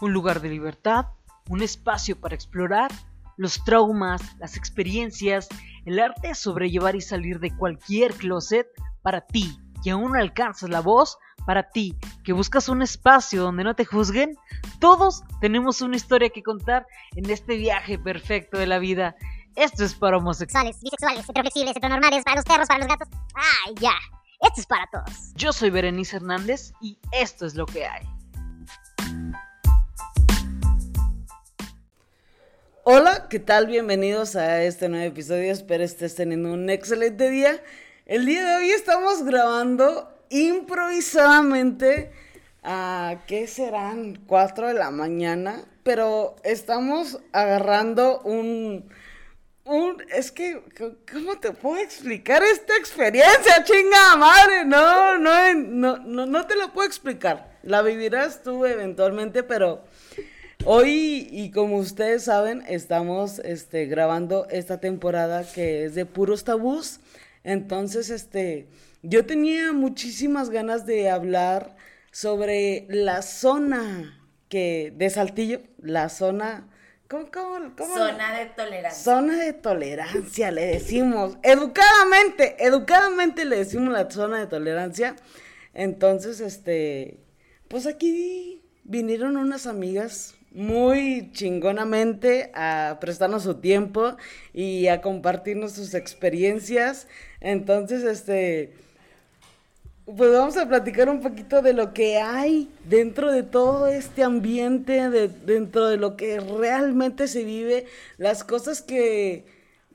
un lugar de libertad, un espacio para explorar los traumas, las experiencias, el arte de sobrellevar y salir de cualquier closet para ti, que aún no alcanzas la voz, para ti, que buscas un espacio donde no te juzguen. Todos tenemos una historia que contar en este viaje perfecto de la vida. Esto es para homosexuales, bisexuales, heteroflexibles, heteronormales, para los perros, para los gatos. ¡Ay, ya! Esto es para todos. Yo soy Berenice Hernández y esto es lo que hay. Hola, ¿qué tal? Bienvenidos a este nuevo episodio. Espero estés teniendo un excelente día. El día de hoy estamos grabando improvisadamente a, ¿qué serán? 4 de la mañana, pero estamos agarrando un... Un, es que, ¿cómo te puedo explicar esta experiencia, chinga madre? No, no, no, no, no te lo puedo explicar. La vivirás tú eventualmente, pero Hoy, y como ustedes saben, estamos este, grabando esta temporada que es de puros tabús. Entonces, este, yo tenía muchísimas ganas de hablar sobre la zona que, de Saltillo, la zona, ¿cómo, cómo, cómo Zona de tolerancia. Zona de tolerancia, le decimos, educadamente, educadamente le decimos la zona de tolerancia. Entonces, este, pues aquí vinieron unas amigas muy chingonamente a prestarnos su tiempo y a compartirnos sus experiencias. Entonces, este, pues vamos a platicar un poquito de lo que hay dentro de todo este ambiente, de, dentro de lo que realmente se vive, las cosas que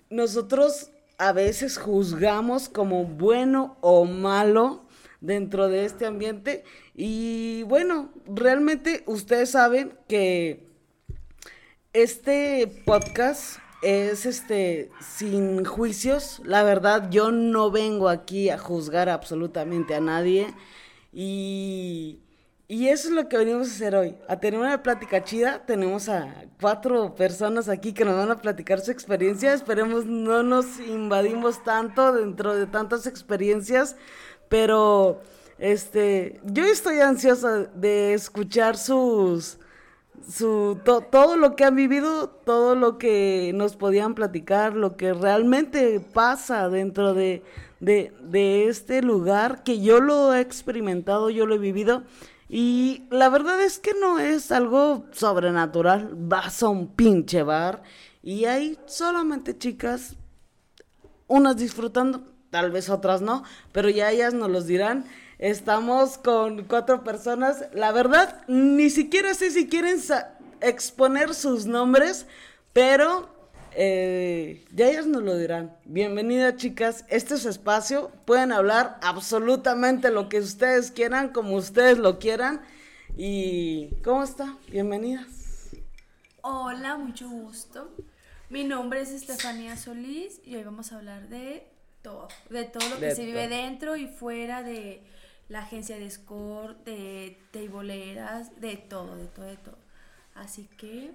nosotros a veces juzgamos como bueno o malo dentro de este ambiente. Y bueno, realmente ustedes saben que este podcast es este sin juicios. La verdad, yo no vengo aquí a juzgar absolutamente a nadie. Y, y eso es lo que venimos a hacer hoy, a tener una plática chida. Tenemos a cuatro personas aquí que nos van a platicar su experiencia. Esperemos no nos invadimos tanto dentro de tantas experiencias pero este, yo estoy ansiosa de escuchar sus, su, todo lo que han vivido, todo lo que nos podían platicar, lo que realmente pasa dentro de, de, de este lugar, que yo lo he experimentado, yo lo he vivido. Y la verdad es que no es algo sobrenatural. Vas a un pinche bar y hay solamente chicas, unas disfrutando, tal vez otras no, pero ya ellas nos los dirán. Estamos con cuatro personas. La verdad, ni siquiera sé si quieren exponer sus nombres, pero eh, ya ellas nos lo dirán. Bienvenidas, chicas. Este es su espacio. Pueden hablar absolutamente lo que ustedes quieran, como ustedes lo quieran. ¿Y cómo está? Bienvenidas. Hola, mucho gusto. Mi nombre es Estefanía Solís y hoy vamos a hablar de de todo lo que se vive dentro y fuera de la agencia de score, de tableeras, de todo, de todo, de todo. Así que...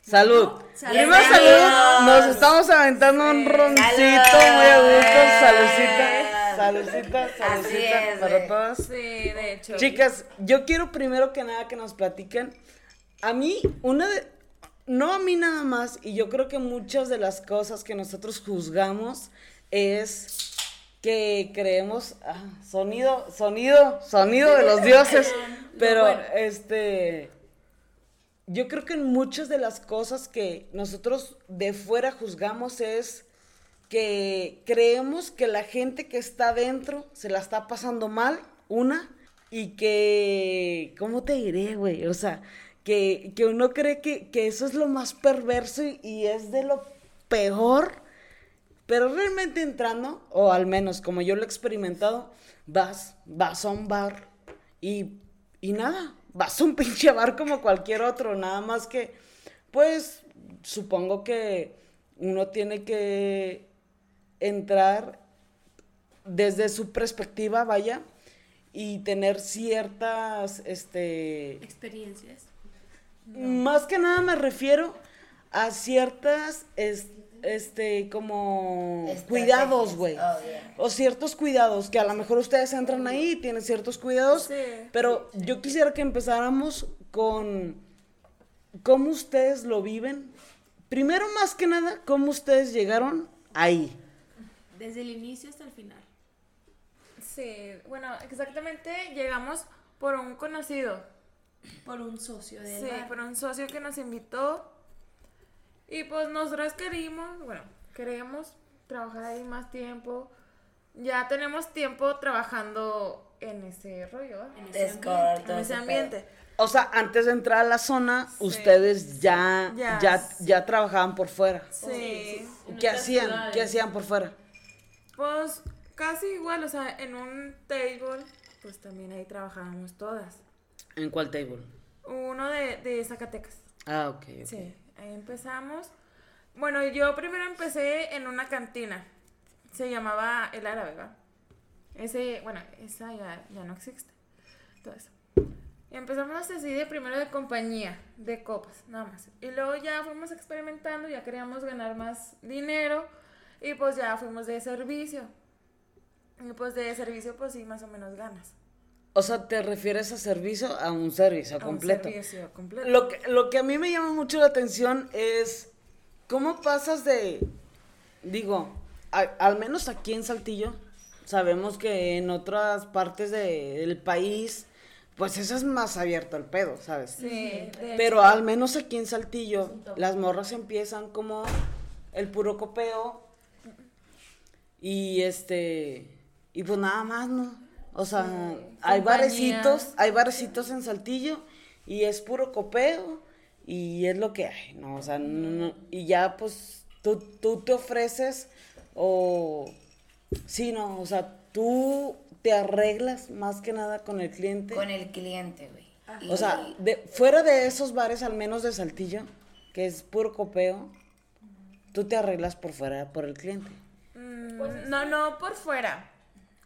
Salud. salud. salud. Nos estamos aventando un roncito muy a gusto. Saludcita. Saludcita, saludcita para todos. Sí, de hecho. Chicas, yo quiero primero que nada que nos platiquen. A mí, una de. No a mí nada más, y yo creo que muchas de las cosas que nosotros juzgamos es que creemos ah, sonido, sonido, sonido de los dioses, pero este yo creo que en muchas de las cosas que nosotros de fuera juzgamos es que creemos que la gente que está dentro se la está pasando mal, una, y que, ¿cómo te diré, güey? O sea, que, uno cree que, que, eso es lo más perverso y es de lo peor pero realmente entrando, o al menos como yo lo he experimentado, vas, vas a un bar y, y nada, vas a un pinche bar como cualquier otro, nada más que, pues, supongo que uno tiene que entrar desde su perspectiva, vaya, y tener ciertas, este... Experiencias. Más que nada me refiero a ciertas, este, como cuidados, güey. Oh, o ciertos cuidados, que a lo mejor ustedes entran ahí y tienen ciertos cuidados, pero yo quisiera que empezáramos con ¿cómo ustedes lo viven? Primero, más que nada, ¿cómo ustedes llegaron ahí? Desde el inicio hasta el final. Sí, bueno, exactamente llegamos por un conocido. Por un socio de Sí, por un socio que nos invitó. Y pues nosotros queríamos, bueno, queremos trabajar ahí más tiempo. Ya tenemos tiempo trabajando en ese rollo, en ese ambiente. O sea, antes de entrar a la zona, ustedes ya, ya, ya, trabajaban por fuera. Sí. ¿Qué hacían? ¿Qué hacían por fuera? Pues casi igual, o sea, en un table, pues también ahí trabajábamos todas. ¿En cuál table? Uno de, de Zacatecas. Ah, ok. okay. Sí, ahí empezamos. Bueno, yo primero empecé en una cantina. Se llamaba El Árabe, ¿verdad? Ese, bueno, esa ya, ya no existe. Eso. Empezamos así de primero de compañía, de copas, nada más. Y luego ya fuimos experimentando, ya queríamos ganar más dinero y pues ya fuimos de servicio. Y pues de servicio pues sí, más o menos ganas. O sea, ¿te refieres a servicio a un servicio completo? Un servicio completo. Lo que, lo que a mí me llama mucho la atención es cómo pasas de, digo, al menos aquí en Saltillo, sabemos que en otras partes del país pues eso es más abierto el pedo, ¿sabes? Sí. Pero al menos aquí en Saltillo, las morras empiezan como el puro copeo y este y pues nada más, ¿no? O sea, hay barecitos, hay barecitos en Saltillo y es puro copeo y es lo que hay, ¿no? O sea, no, y ya pues tú, tú te ofreces o sí, no, o sea, tú te arreglas más que nada con el cliente. Con el cliente, güey. O sea, de, fuera de esos bares, al menos de Saltillo, que es puro copeo, tú te arreglas por fuera, por el cliente. Mm, pues no, no por fuera.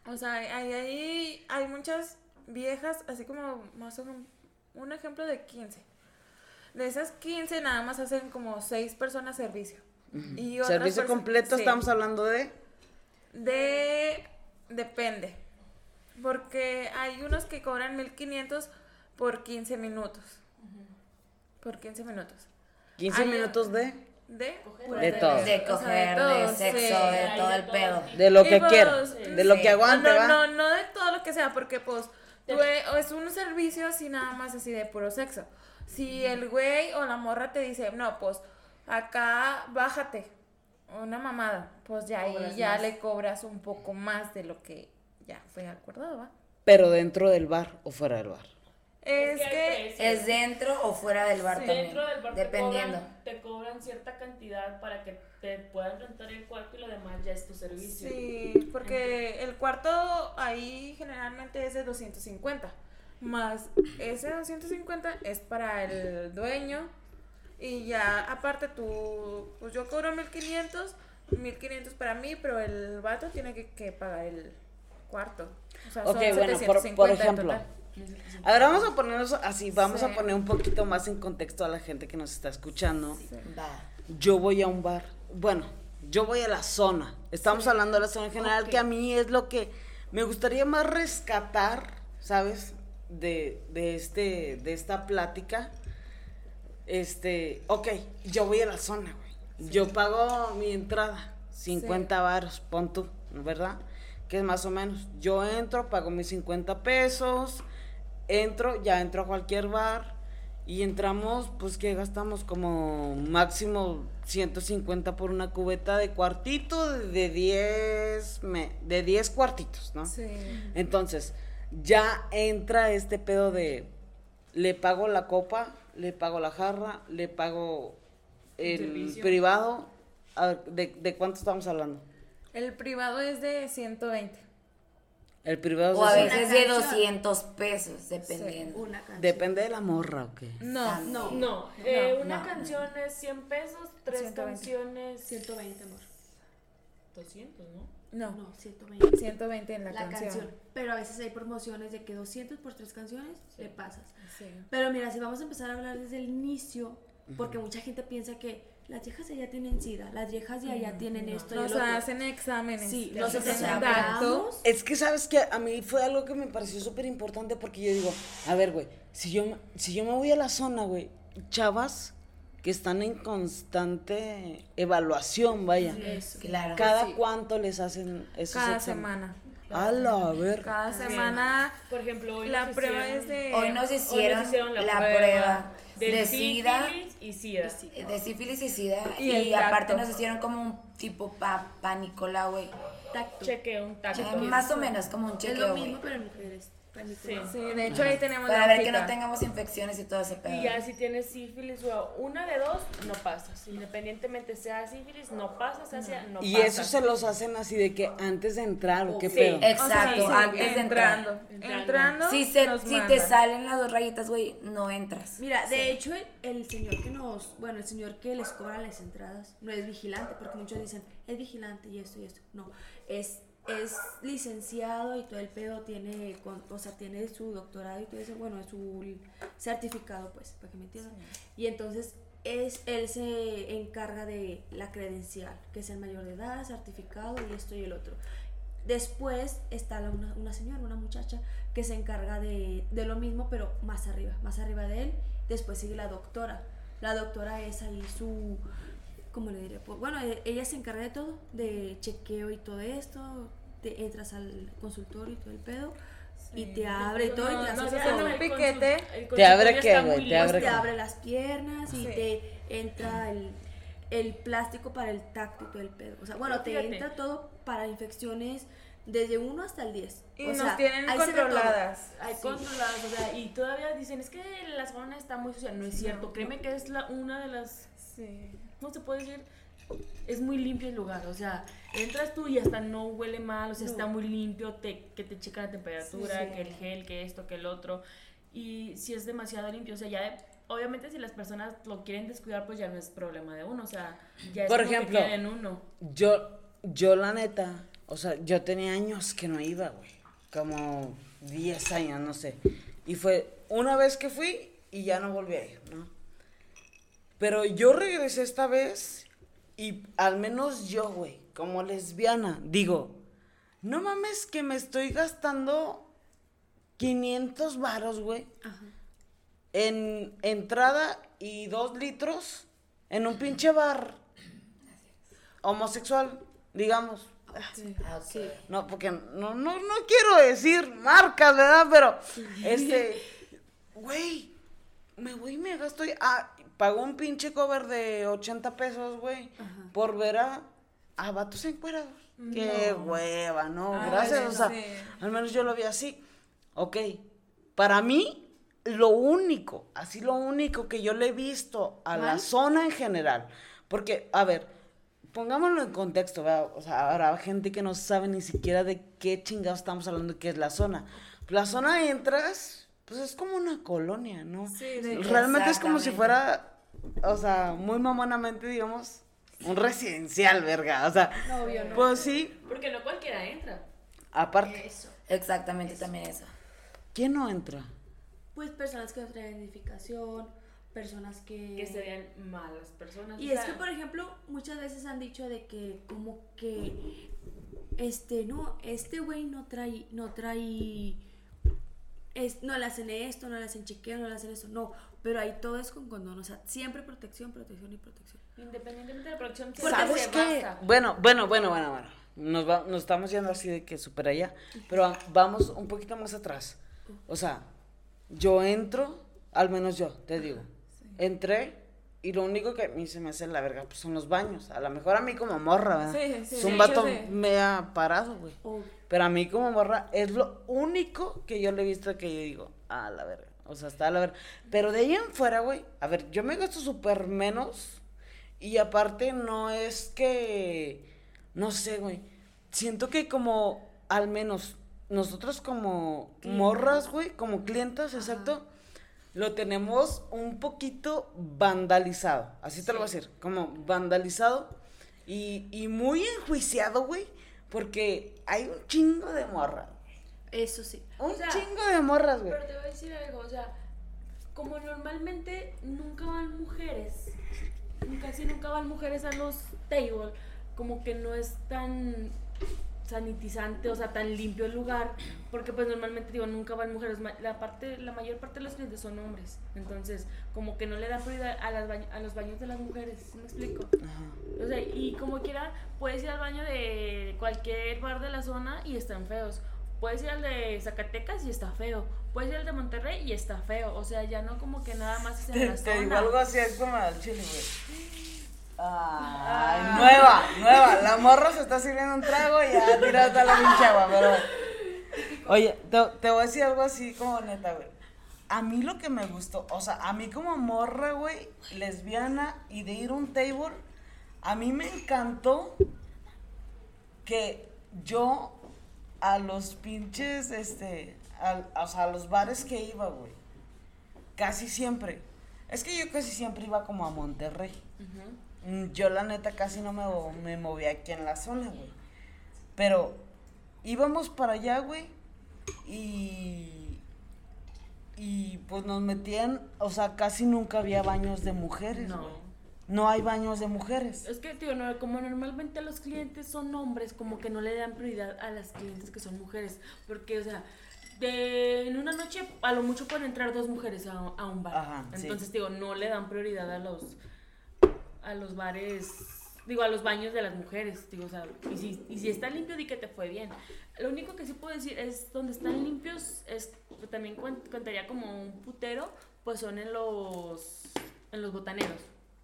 O sea, hay, hay, hay muchas viejas, así como más o menos, un ejemplo de 15. De esas 15 nada más hacen como 6 personas servicio. y ¿Servicio completo estamos hablando de? De... Depende. Porque hay unos que cobran 1500 por 15 minutos. Por 15 minutos. ¿15 minutos de? De, de, todo. De coger, de, sexo, de, todo el pedo. De lo que pues, de lo que aguante, no, ¿va? No, no de todo lo que sea, porque pues es un servicio así nada más así de puro sexo. Si el güey o la morra te dice, no, pues acá bájate, una mamada, pues ya ahí ya le cobras un poco más de lo que ya fue acordado, ¿va? Pero dentro del bar o fuera del bar. Es, que, es dentro o fuera del bar también. Dentro del bar dependiendo. Te cobran, cierta cantidad para que te puedan rentar el cuarto y lo demás ya es tu servicio. Sí, porque el cuarto ahí generalmente es de 250. Más ese 250 es para el dueño. Y ya aparte tú, pues yo cobro 1500, 1500 para mí, pero el vato tiene que, que pagar el, cuarto. O sea, ok, bueno, por, por ejemplo. A ver, vamos a ponernos así, vamos a poner un poquito más en contexto a la gente que nos está escuchando. Yo voy a un bar, bueno, yo voy a la zona. Estamos hablando de la zona en general, que a mí es lo que me gustaría más rescatar, ¿sabes? De, de, este, de esta plática. Este, ok, yo voy a la zona, güey. Yo pago mi entrada, 50 baros, pon tú, ¿verdad? que es más o menos, yo entro, pago mis 50 pesos, entro, ya entro a cualquier bar y entramos, pues que gastamos como máximo 150 por una cubeta de cuartito de 10 de 10 cuartitos, ¿no? Sí. Entonces, ya entra este pedo de le pago la copa, le pago la jarra, le pago el privado, ¿de, ¿de cuánto estamos hablando? El privado es de 120. El privado o a veces de 200 pesos, dependiendo. Depende de la morra, ¿o qué? No, no. No, eh, una canción es 100 pesos, tres canciones... 120, amor. 200, ¿no? No, no 120. 120 en la, canción. Pero a veces hay promociones de que 200 por tres canciones le pasas. Sí. Pero mira, si vamos a empezar a hablar desde el inicio, porque mucha gente piensa que las viejas ya tienen SIDA, las viejas ya, ya tienen esto. Nos hacen exámenes. Sí, nos hacen datos. Es que sabes que a mí fue algo que me pareció súper importante porque yo digo, a ver, güey, si yo, si yo me voy a la zona, güey, chavas que están en constante evaluación, vaya. Eso. Claro. ¿Cada Sí. cuánto les hacen esos Cada exámenes? semana. A la ver. Cada semana Por ejemplo, hoy la nos prueba hicieron- es de... Hoy nos hicieron, hicieron la, la prueba, de SIDA, sífilis y SIDA. de sífilis y SIDA. Y aparte nos hicieron como un tipo pa, pánicola, güey. Tacto. Chequeo, un tacto. Más o menos como un Es chequeo, lo mismo, pero en mujeres. Sí. Sí, de hecho ahí tenemos Para la ver que no tengamos infecciones y todo ese pedo. Y ya si tienes sífilis o una de dos, no pasas. Independientemente sea sífilis, no pasas, sea no Y pasas. eso se los hacen así de que antes de entrar o qué Sí. pedo. Exacto, O sea, sí, antes de entrar. entrando. Entrando. Entrando, Si, se, nos si te salen las dos rayitas, güey, no entras. Mira, de hecho, el, el señor que nos, bueno, el señor que les cobra las entradas no es vigilante, porque muchos dicen, es vigilante y esto y esto. No, es, es licenciado y todo el pedo tiene, con- o sea, tiene su doctorado y todo eso, bueno, es su certificado, pues, para que me entiendan. Y entonces, es, él se encarga de la credencial, que es el mayor de edad, certificado y esto y el otro. Después está la- una, una señora, una muchacha, que se encarga de, de lo mismo, pero más arriba, más arriba de él. Después sigue la doctora. La doctora es ahí su, ¿cómo le diré? Pues, bueno, e- ella se encarga de todo, de chequeo y todo esto. Te entras al consultorio y todo el pedo. Y te abre y todo y te No, hace no, el piquete. Te abre qué, güey, te abre te abre las piernas y Sí. te entra el, el plástico para el tacto y todo el pedo. O sea, bueno, te Fíjate. entra todo para infecciones desde 1 hasta el 10. Y o nos sea, tienen todo. controladas. Hay controladas, o sea, y todavía dicen, es que la zona está muy sucia. No es cierto, créeme que es la, una de las, Sí. ¿Cómo se puede decir? Es muy limpio el lugar, o sea, entras tú y hasta no huele mal, o sea, No. está muy limpio, te, que te checa la temperatura, Sí, sí. que el gel, que esto, que el otro. Y si es demasiado limpio, o sea, ya, obviamente si las personas lo quieren descuidar, pues ya no es problema de uno, o sea, ya es Por que ejemplo, queda en uno. Yo, yo la neta, o sea, yo tenía años que no iba, güey. Como 10 años, no sé. Y fue una vez que fui y ya no volví a ir, ¿no? Pero yo regresé esta vez y al menos yo, güey, como lesbiana, digo, no mames que me estoy gastando 500 varos, güey, en entrada y dos litros en un pinche bar homosexual, digamos. Ah, ok. No, porque no, no, no quiero decir marcas, ¿verdad? Pero, este, güey, me voy y me gasto. Ah, pagó un pinche cover de 80 pesos, güey, por ver a, a vatos encuerados. Qué hueva, no, Ay, gracias. O sea, al menos yo lo vi así. Ok, para mí, lo único, así lo único que yo le he visto a la zona en general, porque, a ver, pongámoslo en contexto, ¿verdad? O sea, habrá gente que no sabe ni siquiera de qué chingados estamos hablando que es la zona. La zona entras, pues es como una colonia, ¿no? Sí, de. Realmente es como si fuera, o sea, muy mamonamente, digamos, un residencial, verga. O sea, No, obvio, no. pues sí, Porque no cualquiera entra. aparte, Exactamente, también eso. ¿quién no entra? Pues personas que no traen identificación, personas que... Que se vean malas personas. Y o es que, por ejemplo, muchas veces han dicho de que como que, este, no, este güey no trae, no trae, es, no le hacen esto, no le hacen chequeo, no le hacen eso, no, pero ahí todo es con condón, o sea, siempre protección, protección y protección. Independientemente de la producción, Porque ¿Sabes se qué? Bueno, bueno, bueno, bueno, bueno. Nos, va- nos estamos yendo así de que super allá, pero va- vamos un poquito más atrás. O sea, yo entro, al menos yo, te digo, entré y lo único que a mí se me hace la verga pues son los baños. A lo mejor a mí como morra, ¿verdad? Sí, sí, Es un vato me ha parado, güey. O Pero a mí como morra es lo único que yo le he visto que yo digo, a la verga. O sea, está a la verga. Pero de ahí en fuera, güey, a ver, yo me gasto súper menos. Y aparte no es que, no sé, güey. Siento que como, al menos, nosotros como morras, güey, como clientas, exacto, lo tenemos un poquito vandalizado. Así te lo voy a decir, como vandalizado y, y muy enjuiciado, güey, porque hay un chingo de morras. eso sí. Un O sea, chingo de morras, güey. Pero te voy a decir algo, o sea, como normalmente nunca van mujeres, casi nunca van mujeres a los table, como que no es tan sanitizante, o sea, tan limpio el lugar, porque pues normalmente digo, nunca van mujeres, la parte la mayor parte de los clientes son hombres. Entonces, como que no le dan prioridad a las bañ- a los baños de las mujeres, ¿sí me explico? O sea, y como quiera, puedes ir al baño de cualquier bar de la zona y están feos. Puedes ir al de Zacatecas y está feo. Puedes ir al de Monterrey y está feo. O sea, ya no como que nada más es en la te digo zona. algo así, es como al chile, güey. Nueva, nueva. La morra se está sirviendo un trago y ya tiraste a la pinche agua, pero. Oye, te, te voy a decir algo así como neta, güey. A mí lo que me gustó, o sea, a mí como morra, güey, lesbiana y de ir a un table, a mí me encantó que yo a los pinches, este, o sea, a los bares que iba, güey, casi siempre. Es que yo casi siempre iba como a Monterrey. Yo la neta casi no me, me movía aquí en la zona, güey. Pero íbamos para allá, güey, y... Y pues nos metían, o sea, casi nunca había baños de mujeres, No. güey. No hay baños de mujeres. Es que, tío, no, como normalmente los clientes son hombres, como que no le dan prioridad a las clientes que son mujeres. Porque, o sea, de, en una noche a lo mucho pueden entrar dos mujeres a, a un bar. Ajá, sí. Entonces, digo, no le dan prioridad a los, a los bares, digo, a los baños de las mujeres. Digo, o sea, y si, y si está limpio, di que te fue bien. Lo único que sí puedo decir es, donde están limpios, es también cuen- contaría como un putero, pues son en los, en los botaneros.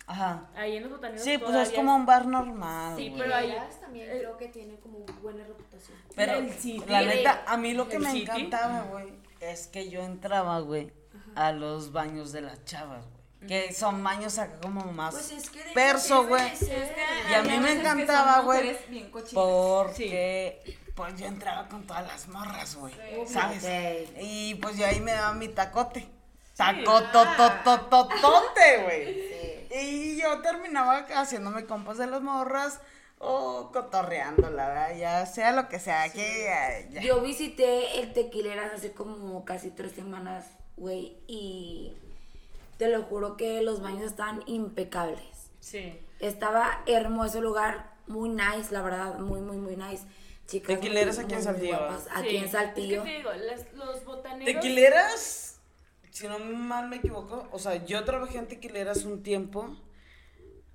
Ajá. Ahí en los botaneros Sí, pues es como un bar normal. Sí, güey. pero ahí- también eh, creo que tienen como buena reputación. Pero El City. la neta, a mí lo que me City. encantaba, güey, es que yo entraba, güey, a los baños de las chavas, güey. Que son baños acá como más Pues es que de perso, güey. Y a mí me encantaba, güey, porque pues yo entraba con todas las morras, güey, ¿sabes? Sí. Y pues yo ahí me daba mi tacote. Tacototototote, güey. Y yo terminaba haciéndome compas de las morras o cotorreándola, ¿verdad? ya sea lo que sea, que ya, ya. Yo visité el Tequileras hace como casi tres semanas, güey, y te lo juro que los baños estaban impecables. Sí. Estaba hermoso el lugar, muy nice, la verdad, muy, muy, muy nice. Chicas, Tequileras muy, aquí en Saltillo. Aquí Sí. en Saltillo. Es que te digo, las- los botaneros. Tequileras, si no mal me equivoco, o sea, yo trabajé en tequileras un tiempo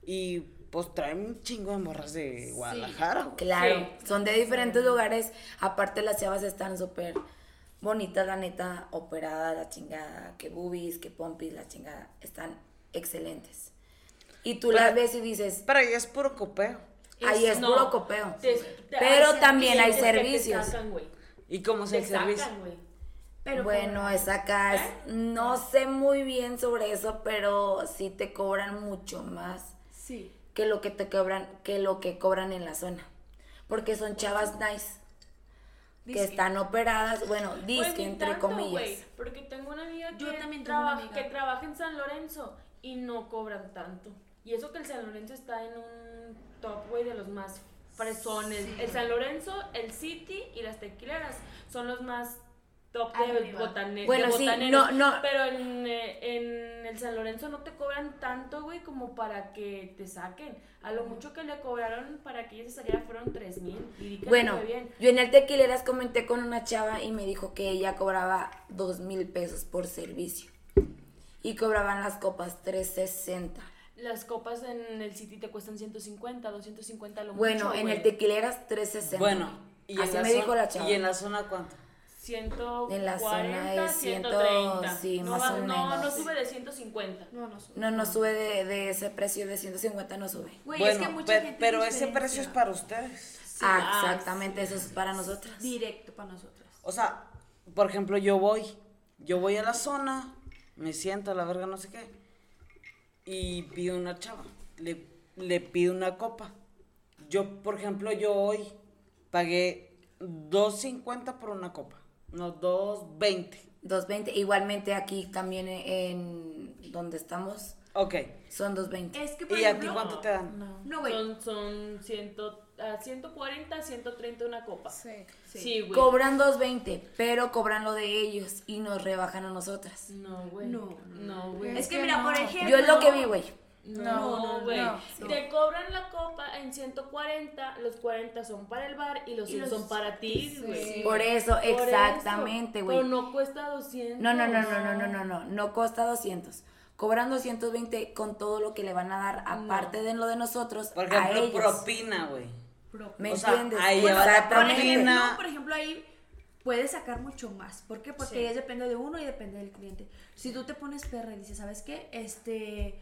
y pues traen un chingo de morras de Guadalajara. güey. Claro, Sí. son de diferentes lugares. Aparte, las chavas están súper bonitas, la neta, operadas, la chingada, que boobies, que pompis, la chingada. Están excelentes. Y tú las ves y dices, Pero ahí es puro copeo. ahí es no, puro copeo. te- te- Pero hay también hay servicios. sacan. ¿Y cómo es Te el servicio? Pero bueno, es acá, es- no sé muy bien sobre eso, pero sí te cobran mucho más Sí. que lo que te cobran, que lo que cobran en la zona. Porque son chavas nice. Que Disque. están operadas, bueno, Pues disque ni entre tanto, comillas. porque tengo una amiga que, Yo también tengo una trabaja, amiga. que trabaja en San Lorenzo y no cobran tanto. Y eso que el San Lorenzo está en un top, güey, de los más fresones. El San Lorenzo, el City y las tequileras son los más top de, botane- Bueno, de sí, no, no. Pero en, eh, en el San Lorenzo no te cobran tanto, güey, como para que te saquen. A lo mucho que le cobraron para que ella se saliera fueron tres mil. Bueno, bien. yo en el tequileras comenté con una chava y me dijo que ella cobraba dos mil pesos por servicio. Y cobraban las copas 360. Las copas en el City te cuestan 150, 250 lo Bueno, mucho, en güey. el tequileras 360. Bueno, y Así en la me zona- dijo la chava. ¿Y en la zona cuánto? 140, En la zona es 100, 130. sí, no, más va- o no, menos. no sube de 150. No, no sube. No, no sube de, de ese precio de 150, no sube. Güey, bueno, es que mucha pe- gente pero ese precio es para ustedes. ah, exactamente, eso es para nosotras. Directo para nosotras. O sea, por ejemplo, yo voy, yo voy a la zona, me siento a la verga, no sé qué, y pido una chava, le, le pido una copa. Yo, por ejemplo, yo hoy pagué 2.50 por una copa, no 2.20. 220. Igualmente aquí también en donde estamos Ok, son 220. Es que, por ¿y a ti cuánto te dan? No, No, güey. Son, son 100, a 140, 130 una copa. Sí. Sí, güey. Cobran 220, pero cobran lo de ellos y nos rebajan a nosotras. No, güey. No. No, güey. Es que, mira, por ejemplo. Yo es lo que vi, güey. No, No, güey. no. Te cobran la copa en 140, los 40 son para el bar y los 100 son para ti, güey. Por eso, Por exactamente, güey. Pero no cuesta 200. No, no, no, no, no, no, no, no, no cuesta 200. Cobran 220 con todo lo que le van a dar, aparte de lo de nosotros, Por a ejemplo, ellos. propina, güey. ¿Me o sea, entiendes? ahí Bueno, propina. No, por ejemplo, ahí puedes sacar mucho más. ¿Por qué? Porque ya depende de uno y depende del cliente. Si tú te pones perra y dices, ¿sabes qué? Este,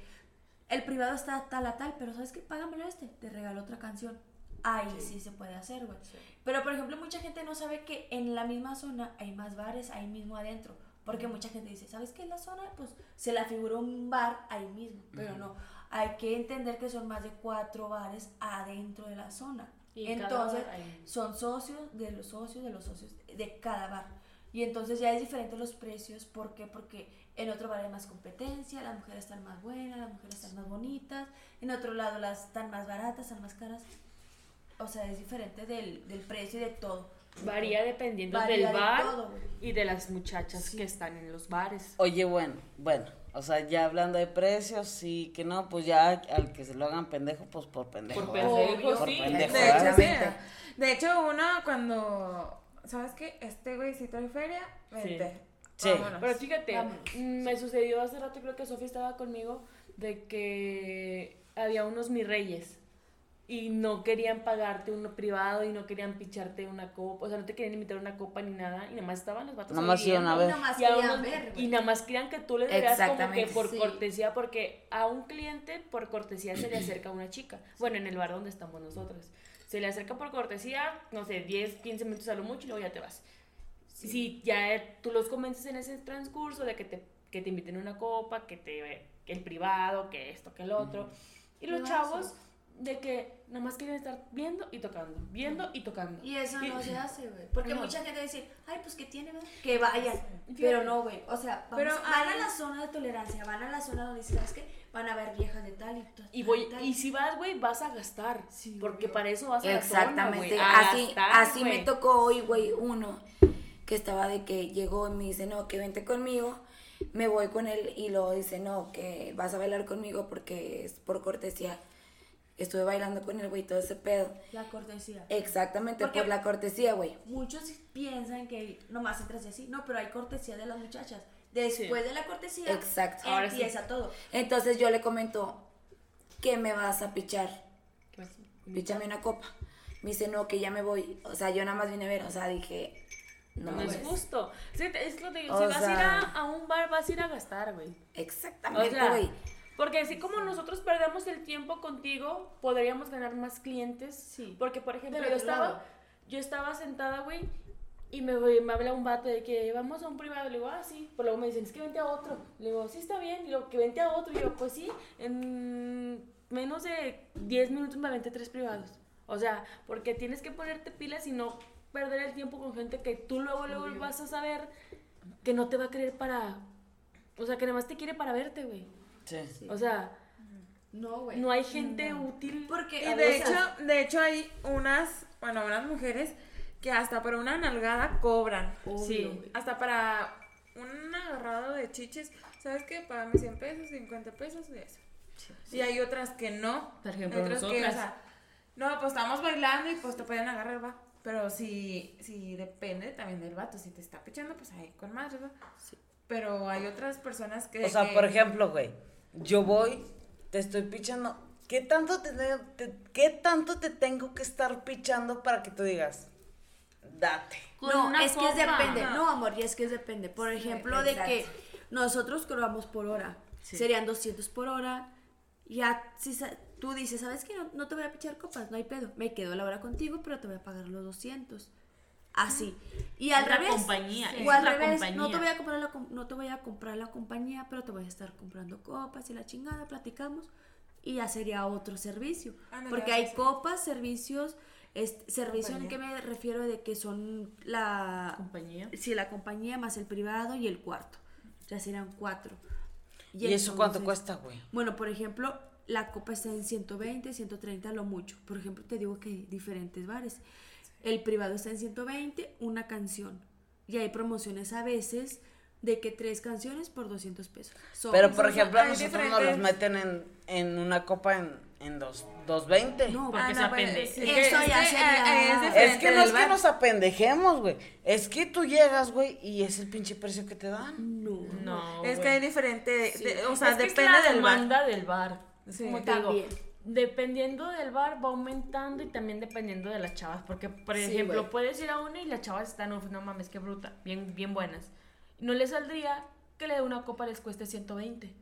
el privado está tal a tal, pero ¿sabes qué? Págamelo este, te regalo otra canción. Ahí sí, se puede hacer, güey. Pero, por ejemplo, mucha gente no sabe que en la misma zona hay más bares ahí mismo adentro. Porque mucha gente dice, ¿sabes qué? La zona, pues, se la figuró un bar ahí mismo. Pero no, hay que entender que son más de cuatro bares adentro de la zona. Y Entonces, hay- son socios de los socios de los socios de cada bar. Y entonces ya es diferente los precios. ¿Por qué? Porque en otro bar hay más competencia, las mujeres están más buenas, las mujeres están más bonitas. En otro lado las están más baratas, están más caras. O sea, es diferente del, del precio y de todo. Varía dependiendo Varía del de bar todo, y de las muchachas que están en los bares. Oye, bueno, bueno, o sea, ya hablando de precios, sí, que no, pues ya al que se lo hagan pendejo, pues por pendejo. Por pendejo, Por sí. pendejo, De hecho, sí. De hecho, uno cuando. ¿Sabes qué? Este güey sí trae feria. Vente. Sí. Vámonos. Pero fíjate, Vámonos. me sucedió hace rato, creo que Sofía estaba conmigo, de que había unos mi reyes y no querían pagarte uno privado y no querían picharte una copa, o sea, no te querían invitar una copa ni nada y nada más estaban los vatos Nada más iban a ver. Nada más Y, unos- ver, y nada más querían que tú les dieras como que por Sí. cortesía, porque a un cliente por cortesía se le acerca una chica. Bueno, en el bar donde estamos nosotros. Se le acerca por cortesía, no sé, 10, 15 minutos a lo mucho y luego ya te vas. Si ya tú los convences en ese transcurso de que te, que te inviten una copa, que te que el privado, que esto, que el otro. Y los chavos de que nada más quieren estar viendo y tocando, viendo y tocando. Y eso no se hace, güey. Porque No. mucha gente va a decir, ay, pues que tiene, ¿verdad? Que vayan. Fíjate. Pero no, güey. O sea, vamos- Pero van a la zona de tolerancia, van a la zona donde dices, ¿sabes qué? Van a ver viejas de tal y tal. Y voy, tal, y si vas, güey, vas a gastar. Sí, porque obvio. para eso vas a zona, Exactamente. a así gastar, así me tocó hoy, güey, uno que estaba de que llegó y me dice, no, que vente conmigo. Me voy con él y luego dice, no, que vas a bailar conmigo porque es por cortesía. Estuve bailando con el güey, todo ese pedo. La cortesía. Exactamente, Porque- por la cortesía, güey. Muchos piensan que nomás entras así. No, pero hay cortesía de las muchachas. Después de la cortesía, Exacto. Ahora sí. empieza todo. Entonces yo le comento, ¿qué me vas a pichar? ¿Qué vas? Píchame una copa. Me dice, no, que ya me voy. O sea, yo nada más vine a ver, o sea, dije, no, No, es pues, justo. Sí, es lo de, si O vas a ir a, a un bar, vas a ir a gastar, güey. O Exactamente, sea, güey. porque así como nosotros perdemos el tiempo contigo, podríamos ganar más clientes. Sí. Porque, por ejemplo, Del yo otro estaba, lado. yo estaba sentada, güey, y me, me habla un vato de que vamos a un privado. Le digo, ah, sí. Pues luego me dicen, es que vente a otro. Le digo, sí, está bien. Y luego, que vente a otro. Y yo, pues sí, en menos de 10 minutos me aventé tres privados. O sea, porque tienes que ponerte pilas y no perder el tiempo con gente que tú luego, luego vas a saber que no te va a querer para... O sea, que nada más te quiere para verte, güey. Sí. O sea, No, güey. no hay gente útil. Porque Y de hecho, de hecho hay unas, bueno, unas mujeres que hasta para una nalgada cobran. Sí. Hasta para un agarrado de chiches, ¿sabes qué? Págame 100 pesos, 50 pesos y eso. Y hay otras que no. Por ejemplo, Otras que, o nosotras. sea, no, pues estamos bailando y pues te pueden agarrar, va. Pero si, si depende también del vato, si te está pichando, pues ahí con más, ¿verdad? Pero hay otras personas que... O sea, que- por ejemplo, güey, yo voy, te estoy pichando. ¿Qué tanto te, te- qué tanto te tengo que estar pichando para que tú digas, date? No, es que es copa. depende. No, amor, y es que es depende. Por ejemplo, de que nosotros cobramos por hora. Serían 200 por hora. Ya, si tú dices, ¿sabes qué? No, no te voy a pichar copas, no hay pedo. Me quedo la hora contigo, pero te voy a pagar los 200. Así. Y al La revés. compañía, O al la revés, no compañía. te voy a comprar la no te voy a comprar la compañía, pero te voy a estar comprando copas y la chingada, platicamos y ya sería otro servicio. Ándale, Porque hay sí. copas, servicios, este, servicio en que me refiero de que son la Compañía. Sí, la compañía más el privado y el cuarto. Ya serían cuatro. ¿Y, eso cuánto cuesta, güey? Bueno, por ejemplo, la copa está en 120, 130 lo mucho. Por ejemplo, te digo que hay diferentes bares. El privado está en 120, una canción. Y hay promociones a veces de que tres canciones por 200 pesos. Son- Pero, por ejemplo, a nosotros nos los diferentes- meten en, en una copa en, en dos, 2.20. No, Porque Ah, se no, pues, apende. Eso que- es ya que, sería- ah, Es Es que no es que nos apendejemos, güey. Es que tú llegas, güey, y es el pinche precio que te dan. No. No. Es que güey. hay diferente, Sí. de- o sea, Es que es depende la del bar. demanda del bar. Es Sí. como te digo, También. dependiendo del bar va aumentando y también dependiendo de las chavas. Porque, por Sí, ejemplo, güey. puedes ir a una y las chavas están, "Uf, no mames, qué bruta, bien, bien buenas. No les saldría que le de una copa les cueste 120,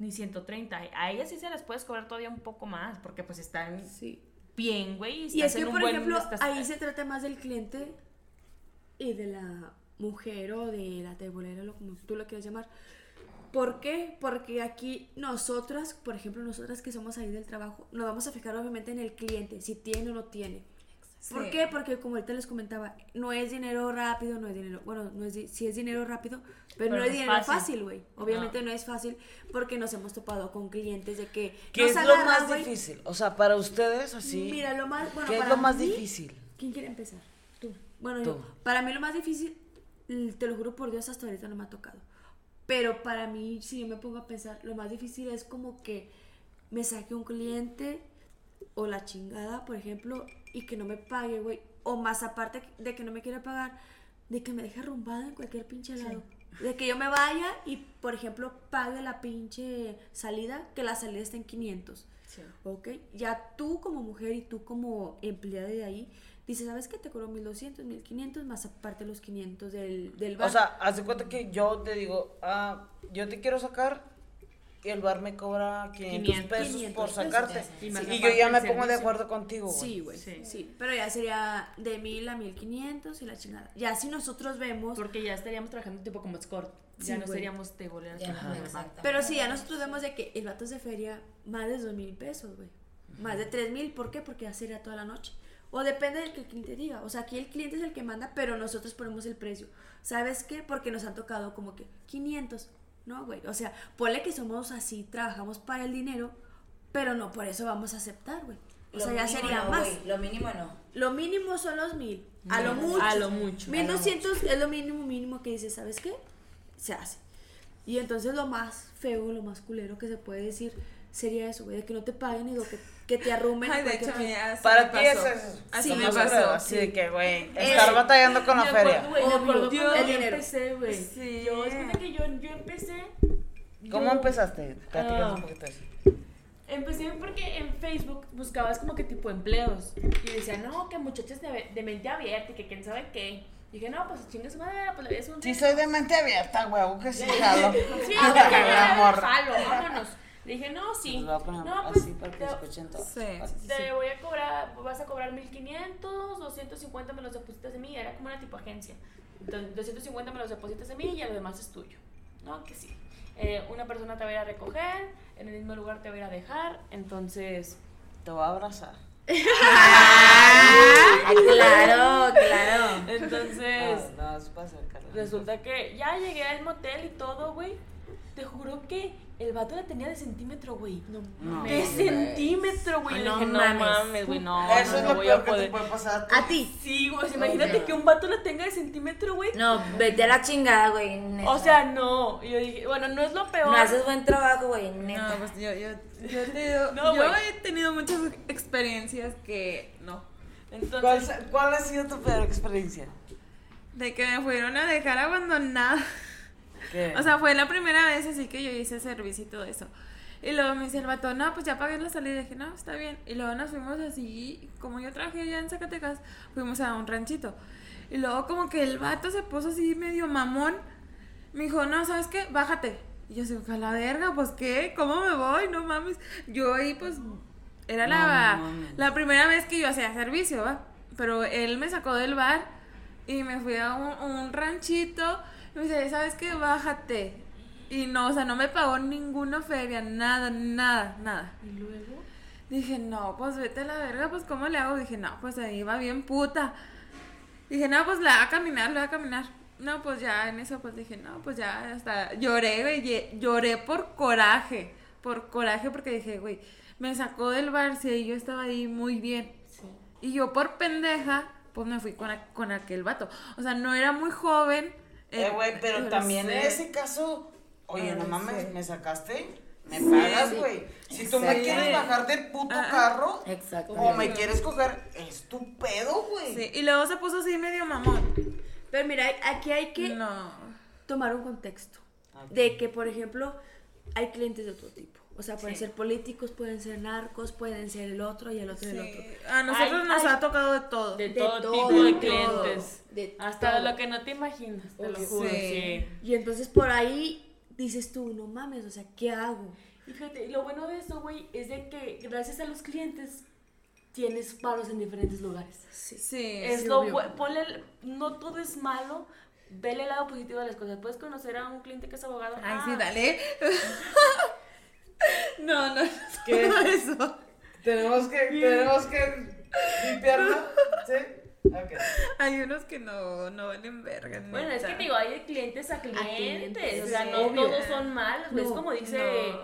ni 130. A ellas sí se las puedes cobrar todavía un poco más, porque pues están Sí. bien, güey. Y estás es que, por buen- ejemplo, estás- ahí se trata más del cliente y de la mujer o de la tebolera, lo como tú lo quieras llamar. ¿Por qué? Porque aquí nosotras, por ejemplo, nosotras que somos ahí del trabajo, nos vamos a fijar obviamente en el cliente, si tiene o no tiene. ¿Por Sí. qué? Porque como ahorita les comentaba, no es dinero rápido, no es dinero, bueno, no es, sí es dinero rápido, pero, Pero no no es es dinero fácil. güey. Obviamente no es fácil porque nos hemos topado con clientes de que ¿Qué es lo más güey. difícil? O sea, para ustedes, así. Mira, lo más, bueno, ¿Qué es para lo más mí- difícil? ¿Quién quiere empezar? Tú. Bueno, Tú. yo, para mí lo más difícil, te lo juro por Dios, hasta ahorita no me ha tocado. Pero para mí, si yo me pongo a pensar, lo más difícil es como que me saque un cliente o la chingada, por ejemplo, y que no me pague, güey. O más aparte de que no me quiera pagar, de que me deje arrumbada en cualquier pinche lado. De que yo me vaya y, por ejemplo, pague la pinche salida, que la salida está en 500. Sí. ¿ok? Ya tú como mujer y tú como empleada de ahí, dices, ¿sabes qué? Te cobro 1200, 1500, más aparte los 500 del, del bar. O sea, haz de cuenta que yo te digo, ah, yo te quiero sacar el bar me cobra 500, 500 pesos 500 por pesos. sacarte. Y Y, yo ya me pongo de acuerdo contigo, güey. sí, güey, Sí. sí. Pero ya sería de 1000 a 1500 y la chingada. Ya si nosotros vemos, Porque ya estaríamos trabajando tipo como escort. Sí, Ya no güey. seríamos bar. exacto. pero si ya nosotros vemos de que el vato es de feria, más de 2000 pesos, güey. Más de 3000, ¿por qué? Porque ya sería toda la noche. O depende del que el cliente diga. O sea, aquí el cliente es el que manda, pero nosotros ponemos el precio. ¿Sabes qué? Porque nos han tocado como que 500. No, güey. O sea, ponle que somos así, trabajamos para el dinero, pero no por eso vamos a aceptar, güey. O Lo sea, ya sería no, más. Lo mínimo no. Lo mínimo son los mil. A lo mucho. A lo mucho. 1200 es lo mínimo mínimo que dices, ¿sabes qué? Se hace. Y entonces lo más feo, lo más culero que se puede decir sería eso, güey, de que no te paguen y de que, que te arrumen. Ay, de hecho, mira, así Para ti es eso. Así Sí, me pasó. creo, Así de que, güey, Eh, estar batallando con la feria. güey, me acuerdo cuando El yo dinero. empecé, güey. Sí. Yo, es que yo, yo empecé. ¿Cómo yo- empezaste? Platícanos Ah. un poquito eso. Empecé porque en Facebook buscabas como que tipo empleos. Y decía, no, que muchachas de, de mente abierta y que quién sabe qué. Y dije, no, pues chingue su madre, pues es un. Sí, soy de mente abierta, güey, que sí, jalo. Sí, jalo, vámonos. Le dije, no, sí. Les voy a poner No, pues, así para que te- escuchen todos. Sí. Te voy a cobrar, vas a cobrar 1500, 250 me los depositas en mí, era como una tipo agencia. Entonces, 250 me los depositas en mí y lo demás es tuyo. No, que sí. Eh, una persona te va a ir a recoger, en el mismo lugar te va a ir a dejar, entonces... Te voy a abrazar. Ah, claro, claro. Entonces, No, no, es para acercarla. resulta que ya llegué al motel y todo, güey. Te juro que el vato la tenía de centímetro, güey. No, No, de centímetro, güey. No no mames. güey, no, Eso no, es lo voy peor a que te poder. puede pasar a ti. A ti. Sí, güey, o sea, imagínate que un vato la tenga de centímetro, güey. No, vete a la chingada, güey. neta. O sea, no. Y yo dije, bueno, no es lo peor. no haces buen trabajo, güey, No, pues yo, yo, yo, he tenido, No, yo güey. he tenido muchas experiencias que no. Entonces, ¿Cuál, se- ¿Cuál ha sido tu peor experiencia? De que me fueron a dejar abandonada. ¿Qué? O sea, fue la primera vez así que yo hice servicio y todo eso. Y luego me dice el vato, no, pues ya pagué la salida. Y dije, no, está bien. Y luego nos fuimos así, como yo trabajé allá en Zacatecas, fuimos a un ranchito. Y luego como que el vato se puso así medio mamón. Me dijo, no, ¿sabes qué? Bájate. Y yo, a la verga, pues qué, ¿cómo me voy? No mames. Yo ahí pues era la, No la primera vez que yo hacía servicio, ¿va? Pero él me sacó del bar y me fui a un, un ranchito me dice, ¿sabes qué? Bájate. Y no, o sea, no me pagó ninguna feria, nada, nada, nada. ¿y luego? Dije, no, pues vete a la verga, pues ¿cómo le hago? Dije, no, pues ahí va bien puta. Dije, no, pues la va a caminar, la va a caminar. No, pues ya en eso, pues dije, no, pues ya hasta lloré, güey, lloré por coraje, por coraje porque dije, güey, me sacó del bar, sí, yo estaba ahí muy bien. Sí. Y yo por pendeja, pues me fui con, a- con aquel vato. O sea, no era muy joven, Eh, güey, pero también en ese caso, oye, no mames, sí. me sacaste, me pagas, güey. Si tú me Sí. quieres bajar del puto Ah. carro o me quieres coger, es tu pedo, güey. Sí, y luego se puso así medio mamón. Pero mira, aquí hay que No. tomar un contexto. De que, por ejemplo, hay clientes de otro tipo. O sea, pueden Sí. ser políticos, pueden ser narcos, pueden ser el otro y el otro y el otro. Sí. A nosotros Ay, nos ay. ha tocado de todo. De, De todo, todo, tipo de clientes. de Hasta todo. lo que no te imaginas, te lo juro. Sí. Sí. Y entonces por ahí dices tú, no mames, o sea, ¿qué hago? Y Fíjate, lo bueno de eso, güey, es de que gracias a los clientes tienes paros en diferentes lugares. Sí. es sí, lo obvio. bu- ponle no todo es malo, vele el lado positivo de las cosas. Puedes conocer a un cliente que es abogado. Ay, ah, sí, dale. no, no, ¿Qué? no eso. Tenemos que, tenemos que limpiarlo, ¿sí? Ok. Hay unos que no, no valen verga. Bueno, es que neta. te digo, hay de clientes a clientes. clientes, o sea, sí, no obvio. todos son malos. es No, como dice no.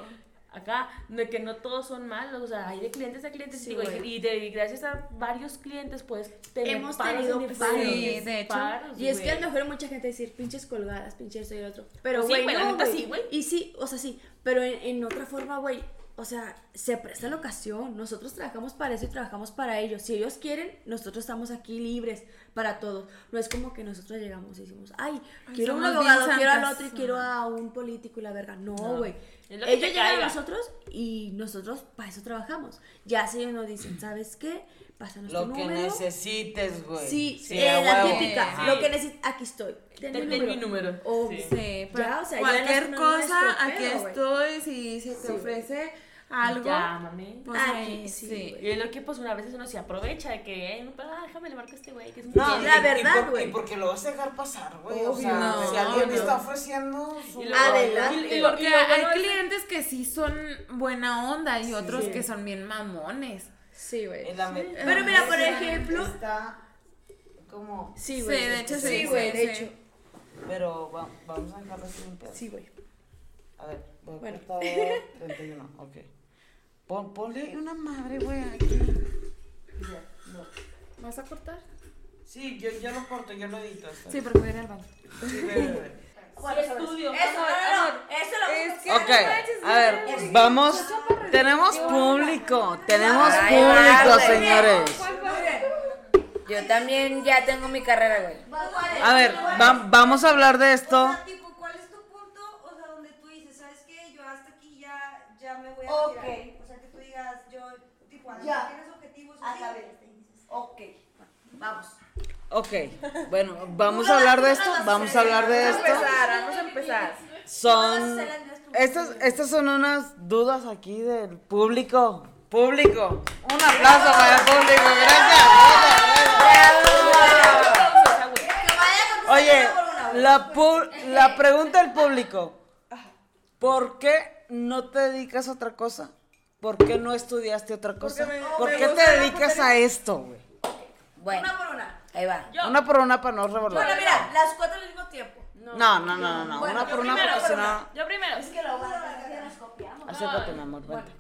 acá, de que no todos son malos. O sea, hay de clientes a clientes. Sí, digo, y- de, y gracias a varios clientes, pues tener Hemos paros tenido en paros. Sí, de hecho. paros, Y es que güey. a lo mejor mucha gente decir pinches colgadas, pinches esto y el otro. Pero, Pues sí, güey, la no, neta sí, güey. Y sí, o sea, sí. Pero en, en otra forma, güey, o sea, se presta la ocasión. Nosotros trabajamos para eso y trabajamos para ellos. Si ellos quieren, nosotros estamos aquí libres para todo. No es como que nosotros llegamos y decimos, ay, quiero un abogado, quiero al otro y quiero a un político y la verga. No, güey. te ellos llegan a nosotros y nosotros para eso trabajamos. Ya si ellos nos dicen, ¿sabes qué? Pásanos tu Lo que necesites, güey. Sí, Sí, eh, la huevo. típica. Sí. Lo que necesitas, aquí estoy. Ten, Ten- mi ten número. mi número. Obvio. Sí. Sí, pero Ya, o sea, ya cualquier no cosa, aquí pedo, estoy. Si se te ofrece algo, Llámame. pues Aquí, ahí sí, sí. Y es lo que pues una vez uno se aprovecha de que, eh, no, pero, ah, déjame le marco a este güey que es muy No, bien. La y verdad, por- güey. Y porque lo vas a dejar pasar, güey. O sea, No, si alguien no. te está ofreciendo su Y Adelante. y- Porque hay es- clientes que sí son buena onda y otros Sí. que son bien mamones. Sí, güey. en la me- Pero mira, por ejemplo- Está como. Sí, Sí, güey. de hecho sí. Sí, güey, de sí. hecho. Pero va- vamos a dejarlo así limpiado. Sí, güey. A ver, voy a Bueno. cortar 31, ok. Pon, ponle una madre, güey, aquí. Ya, no. ¿Vas a cortar? Sí, yo, yo lo corto, yo lo edito. Sí, porque voy a ir al baño. Sí, ve, ve, ve. estudio. Eso, no, no, no. Eso lo Es que Ok, no a ver, es- vamos. Tenemos público, tenemos Ay, público, señores. Yo también ya tengo mi carrera, güey. A ver, va- vamos a hablar de esto. ¿cuál es tu punto? O sea, donde tú dices, ¿sabes qué? Yo hasta aquí ya, ya me voy a Ok. O sea, que tú digas, yo, tipo, Ya. tienes objetivos A así. saber. Ok. Vamos. Ok, bueno, vamos a hablar de esto, vamos a hablar de Vamos a esto. empezar, vamos a empezar. Son, estas, estas son unas dudas aquí del público. Público, un aplauso para el público, gracias. Oye, la, la pregunta del público, ¿por qué no te dedicas a otra cosa? ¿Por qué no estudiaste otra cosa? ¿Por qué te dedicas a esto, güey? Bueno, Una por una. Ahí va. Una por una para no Bueno, revolver. mira, las cuatro al mismo tiempo. No, no, no, no, no, Bueno, una yo por una primero, porque si no... Yo primero. Es que lo van a que nos copiamos. Acércate, mi amor, vente.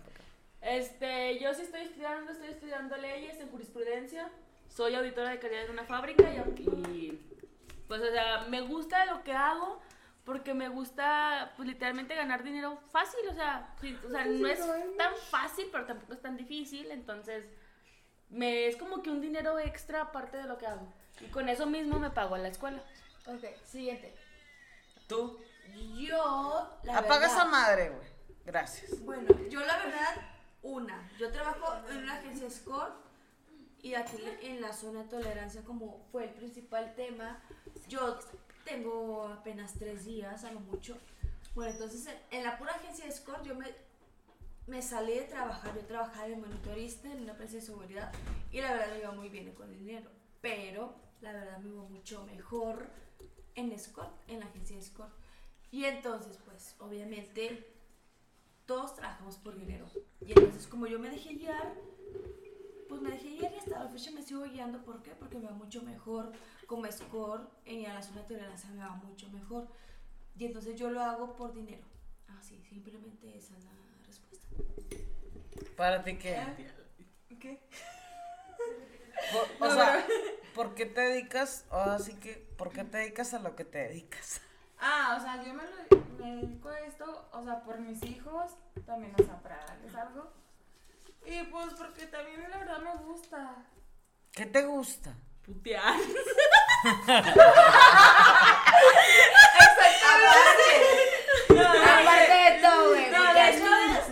Este, yo sí estoy estudiando, estoy estudiando leyes en jurisprudencia. Soy auditora de calidad en una fábrica y, y, pues, o sea, me gusta lo que hago porque me gusta, pues, literalmente ganar dinero fácil. O sea, sí, o sea no es tan fácil, pero tampoco es tan difícil. Entonces, me es como que un dinero extra aparte de lo que hago. Y con eso mismo me pago la escuela. Ok, siguiente. Tú, Yo, la apaga verdad, esa madre, güey. Gracias. Bueno, yo la verdad, una. Yo trabajo en una agencia SCORE y aquí en la zona de tolerancia, como fue el principal tema, yo tengo apenas tres días, a lo mucho. Bueno, entonces en, en la pura agencia SCORE yo me, me salí de trabajar. Yo trabajaba de monitorista en una empresa de seguridad y la verdad me iba muy bien con el dinero. Pero la verdad me iba mucho mejor en SCORE, en la agencia SCORE. Y entonces, pues, obviamente todos trabajamos por dinero. Y entonces, como yo me dejé guiar, pues me dejé guiar y hasta la fecha me sigo guiando. ¿Por qué? Porque me va mucho mejor como score en la zona de tolerancia me va mucho mejor. Y entonces yo lo hago por dinero. Así, simplemente esa es la. ¿Para ti qué? ¿Qué? O, o sea, ¿por qué te dedicas? Así que, ¿por qué te dedicas a lo que te dedicas? Ah, o sea, yo me, lo, me dedico a esto, o sea, por mis hijos, también, o sea, para darles algo. Y pues porque también la verdad me gusta. ¿Qué te gusta? Putear. Aparte de todo, güey. No, porque de es- Estudias,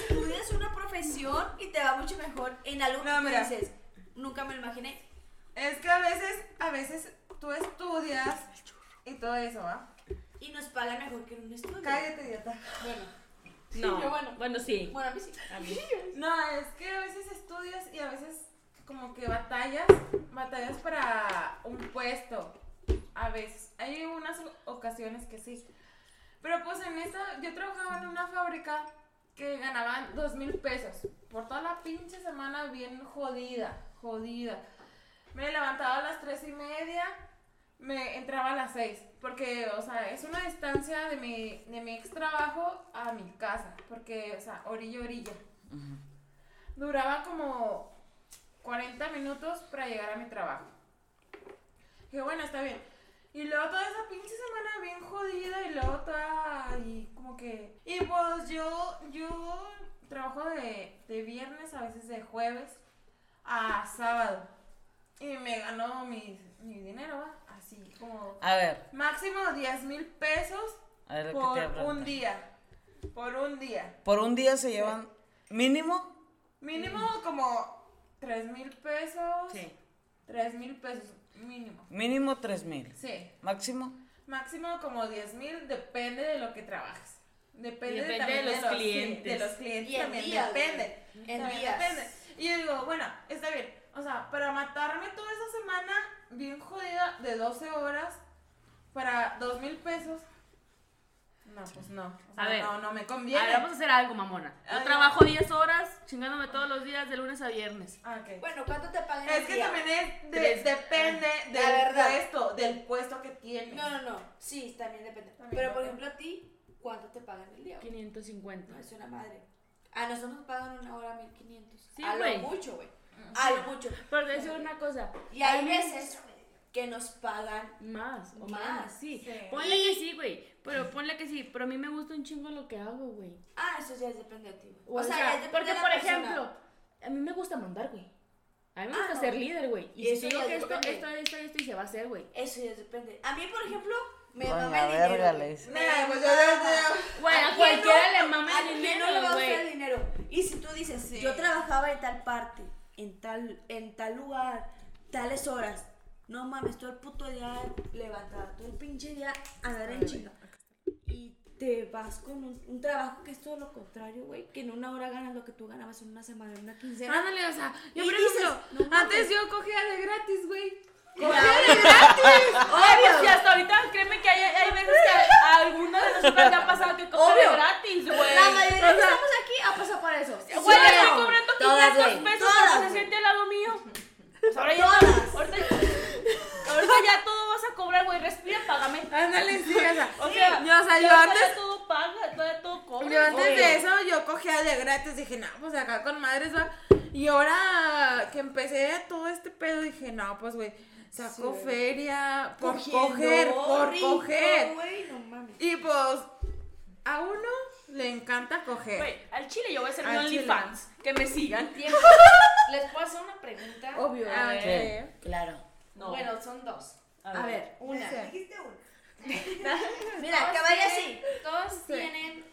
estudias una profesión y te va mucho mejor en algo que No, tú mira. dices. Nunca me lo imaginé. Es que a veces, a veces tú estudias y todo eso, ¿va? Y nos pagan mejor que en un estudio. Cállate, idiota. No. yo bueno. Bueno, sí. Bueno, a mí sí. A mí. No, es que a veces estudias y a veces como que batallas, batallas para un puesto. A veces. Hay unas ocasiones que sí. Pero pues en esta, yo trabajaba en una fábrica que ganaban dos mil pesos. Por toda la pinche semana bien jodida, jodida. Me levantaba a las tres y media, me entraba a las seis. Porque, o sea, es una distancia de mi, de mi ex trabajo a mi casa. Porque, o sea, orilla, orilla. Duraba como 40 minutos para llegar a mi trabajo. Que bueno, está bien. Y luego toda esa pinche semana bien jodida y luego toda y como que... Y pues yo, yo trabajo de, de viernes, a veces de jueves a sábado. Y me gano mi, mi dinero, ¿va? Así como... A ver, Máximo 10 mil pesos a ver que por te un día. Por un día. Por un día se llevan mínimo. Mínimo como 3 mil pesos. Sí. 3 mil pesos, mínimo. Mínimo tres mil. Sí. Máximo. Máximo como 10 mil, depende de lo que trabajes. Depende, Depende también de los sí, clientes. de los clientes Y en también, días, depende. En también días. depende. Y yo digo, bueno, está bien. O sea, para matarme toda esa semana bien jodida de 12 horas para 2 mil pesos. No, pues no. O sea, A ver. no, no me A conviene. ver, vamos a hacer algo, mamona. Yo Ay, trabajo 10 horas chingándome todos los días de lunes a viernes. Ah, ok. Bueno, ¿cuánto te pagan Es el que día? también es de- depende del verdad. puesto, del puesto que tienes. No, no, no. Sí, también depende. También Pero por ejemplo, a ti, ¿cuánto te pagan el día? güey? 550. No, es una madre. A nosotros nos pagan una hora 1500. Sí, a lo mucho, güey. A lo mucho. Pero te decir una cosa. Y hay a veces que nos pagan Más, o Más, más, sí. sí. Ponle que sí, güey. Pero ponle que sí. Pero a mí me gusta un chingo lo que hago, güey. Ah, eso ya depende de ti. O, O, sea, sea, ya depende porque de la por persona. ejemplo, a mí me gusta mandar, güey. A mí me Ah, gusta no. ser líder, güey. Y Eso si digo que esto, depende. esto, esto, esto, y se va a hacer, güey. Eso ya depende. A mí, por ejemplo, me mama el verga, dinero. le güey. dice. Me Nah, pues a cualquiera no? le mama ¿A el dinero, no le va a gustar el dinero? Y si tú dices, Sí. yo trabajaba en tal parte, en tal, en tal lugar, tales horas, no mames, todo el puto día levantada, todo el pinche día andar en chinga. Y te vas con un, un trabajo que es todo lo contrario, güey, que en una hora ganas lo que tú ganabas en una semana, en una quincena. Ándale, o sea, yo Y por ejemplo, no antes yo cogía de gratis, güey. Obvio. Si hasta ahorita, créeme que hay, hay veces que a alguna de nosotras le ha pasado que coge Obvio. gratis, güey. La mayoría O sea, que estamos aquí ha pasado por eso. Güey, Sí, estoy cobrando Todas, 500 güey, pesos todas, se siente al lado mío. Pues ahora ya, ahorita, ahorita ya todo vas a cobrar, güey. Respira, págame. Ándale, sí, o sea, O sea, yo, o sea, yo antes, todo paga, todavía todo cobra. yo antes de eso, yo cogía de gratis, dije, no, pues acá con madres va. Y ahora que empecé todo este pedo, dije, no, pues, güey, saco Sí. feria por Cogiendo coger, por rico, coger. güey, no mames. Y pues, a uno le encanta coger. Güey, al chile yo voy a ser. OnlyFans. Que me sigan. Tiempo. ¿Les puedo hacer una pregunta? Obvio. Ah. Claro. No. Bueno, son dos. A ver, una. Dice, Mira, Todos que vaya así. Todos Sí. tienen